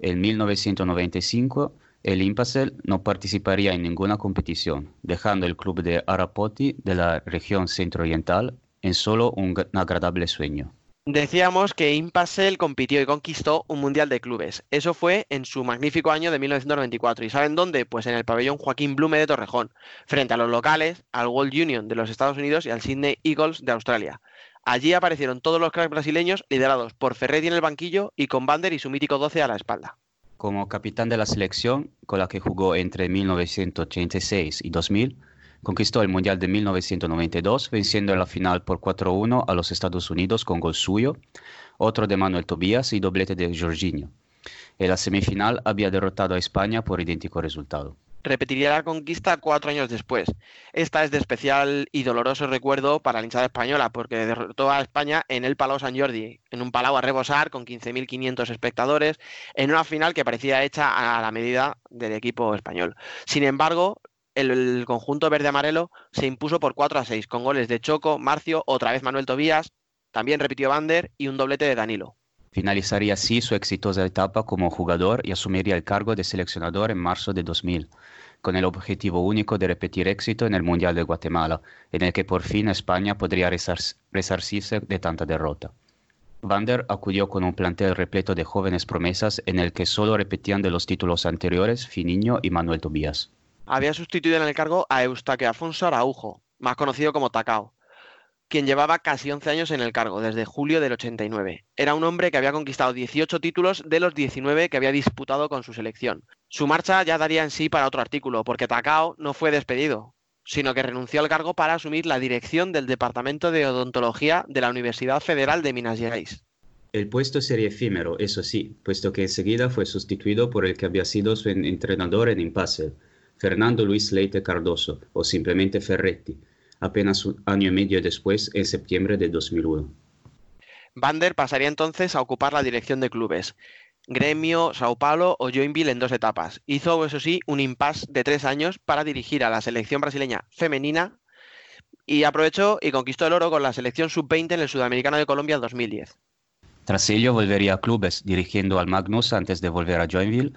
Speaker 13: En 1995, el Impasel no participaría en ninguna competición, dejando el club de Arapoti de la región centro-oriental en solo un agradable sueño.
Speaker 6: Decíamos que Impasel compitió y conquistó un mundial de clubes. Eso fue en su magnífico año de 1994. ¿Y saben dónde? Pues en el pabellón Joaquín Blume de Torrejón, frente a los locales, al World Union de los Estados Unidos y al Sydney Eagles de Australia. Allí aparecieron todos los cracks brasileños liderados por Ferretti en el banquillo y con Bander y su mítico 12 a la espalda.
Speaker 13: Como capitán de la selección, con la que jugó entre 1986 y 2000, conquistó el Mundial de 1992, venciendo en la final por 4-1 a los Estados Unidos con gol suyo, otro de Manuel Tobías y doblete de Jorginho. En la semifinal había derrotado a España por idéntico resultado
Speaker 6: repetiría la conquista cuatro años después. Esta es de especial y doloroso recuerdo para la hinchada española, porque derrotó a España en el Palau San Jordi, en un palau a rebosar con 15.500 espectadores, en una final que parecía hecha a la medida del equipo español. Sin embargo, el, conjunto verde-amarelo se impuso por 4 a 6, con goles de Choco, Marcio, otra vez Manuel Tobías, también repitió Bander y un doblete de Danilo.
Speaker 13: Finalizaría así su exitosa etapa como jugador y asumiría el cargo de seleccionador en marzo de 2000 con el objetivo único de repetir éxito en el Mundial de Guatemala, en el que por fin España podría resarcirse de tanta derrota. Vander acudió con un plantel repleto de jóvenes promesas en el que solo repetían de los títulos anteriores Finiño y Manuel Tobías.
Speaker 6: Había sustituido en el cargo a Eustaque Afonso Araujo, más conocido como Tacao, quien llevaba casi 11 años en el cargo, desde julio del 89. Era un hombre que había conquistado 18 títulos de los 19 que había disputado con su selección. Su marcha ya daría en sí para otro artículo, porque Takao no fue despedido, sino que renunció al cargo para asumir la dirección del Departamento de Odontología de la Universidad Federal de Minas Gerais.
Speaker 13: El puesto sería efímero, eso sí, puesto que enseguida fue sustituido por el que había sido su entrenador en Impasel, Fernando Luis Leite Cardoso, o simplemente Ferretti, apenas un año y medio después, en septiembre de 2001.
Speaker 6: Bander pasaría entonces a ocupar la dirección de clubes. Gremio, Sao Paulo o Joinville en dos etapas. Hizo, eso sí, un impasse de tres años para dirigir a la selección brasileña femenina y aprovechó y conquistó el oro con la selección sub-20 en el Sudamericano de Colombia en 2010.
Speaker 13: Tras ello volvería a clubes, dirigiendo al Magnus antes de volver a Joinville,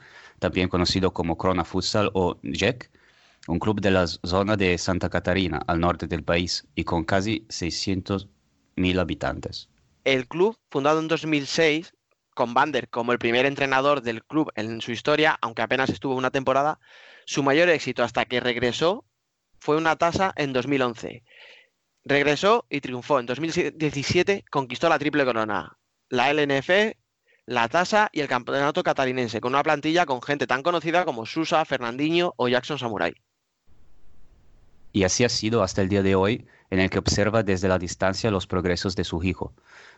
Speaker 13: también conocido como Crona Futsal o JEC, un club de la zona de Santa Catarina, al norte del país, y con casi 600.000 habitantes.
Speaker 6: El club, fundado en 2006, con Bander como el primer entrenador del club en su historia, aunque apenas estuvo una temporada, su mayor éxito hasta que regresó fue una tasa en 2011. Regresó y triunfó. En 2017 conquistó la triple corona, la LNF, la tasa y el campeonato catarinense, con una plantilla con gente tan conocida como Susa, Fernandinho o Jackson Samurai.
Speaker 13: Y así ha sido hasta el día de hoy, en el que observa desde la distancia los progresos de su hijo,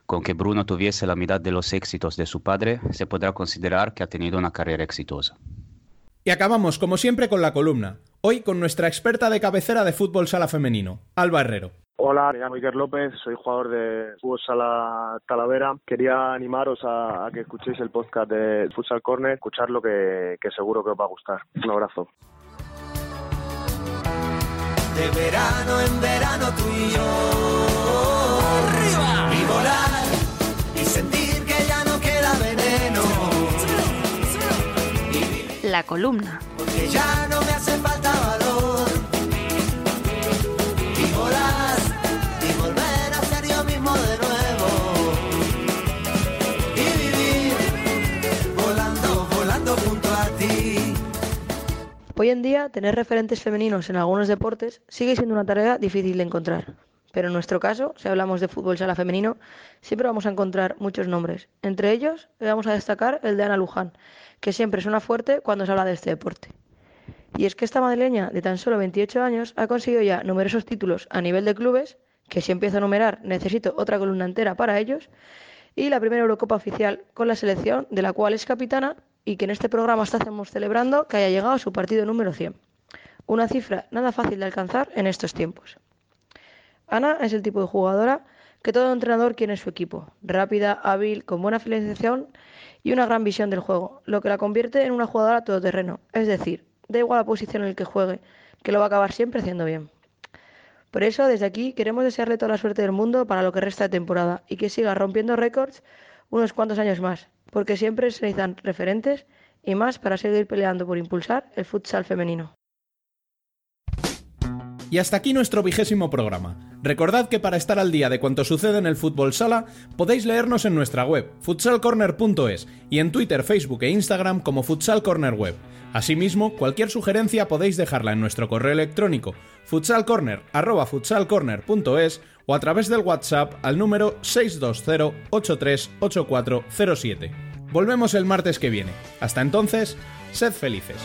Speaker 13: con que Bruno tuviese la mitad de los éxitos de su padre, se podrá considerar que ha tenido una carrera exitosa.
Speaker 1: Y acabamos, como siempre, con la columna. Hoy con nuestra experta de cabecera de fútbol sala femenino, Alba Herrero.
Speaker 8: Hola, me llamo Iker López, soy jugador de Fútbol Sala Talavera. Quería animaros a, que escuchéis el podcast de Futsal Corner, escucharlo que, que seguro que os va a gustar. Un abrazo.
Speaker 4: De verano en verano tú y yo. ¡Arriba! Y volar
Speaker 3: La columna.
Speaker 4: Porque ya no me hace falta valor. Y volar y volver a ser yo mismo de nuevo. Y vivir volando, volando junto a ti.
Speaker 5: Hoy en día, tener referentes femeninos en algunos deportes sigue siendo una tarea difícil de encontrar. Pero en nuestro caso, si hablamos de fútbol sala femenino, siempre vamos a encontrar muchos nombres. Entre ellos, vamos a destacar el de Ana Luján, que siempre suena fuerte cuando se habla de este deporte. Y es que esta madrileña de tan solo 28 años ha conseguido ya numerosos títulos a nivel de clubes, que si empiezo a numerar necesito otra columna entera para ellos, y la primera Eurocopa oficial con la selección, de la cual es capitana y que en este programa estamos celebrando que haya llegado a su partido número 100. Una cifra nada fácil de alcanzar en estos tiempos. Ana es el tipo de jugadora que todo entrenador quiere en su equipo, rápida, hábil, con buena finalización y una gran visión del juego, lo que la convierte en una jugadora todoterreno, es decir, da igual la posición en la que juegue, que lo va a acabar siempre haciendo bien. Por eso, desde aquí, queremos desearle toda la suerte del mundo para lo que resta de temporada y que siga rompiendo récords unos cuantos años más, porque siempre se necesitan referentes y más para seguir peleando por impulsar el futsal femenino.
Speaker 1: Y hasta aquí nuestro vigésimo programa. Recordad que para estar al día de cuanto sucede en el fútbol sala, podéis leernos en nuestra web, futsalcorner.es, y en Twitter, Facebook e Instagram como Futsal Corner Web. Asimismo, cualquier sugerencia podéis dejarla en nuestro correo electrónico futsalcorner.es o a través del WhatsApp al número 620-838407. Volvemos el martes que viene. Hasta entonces, sed felices.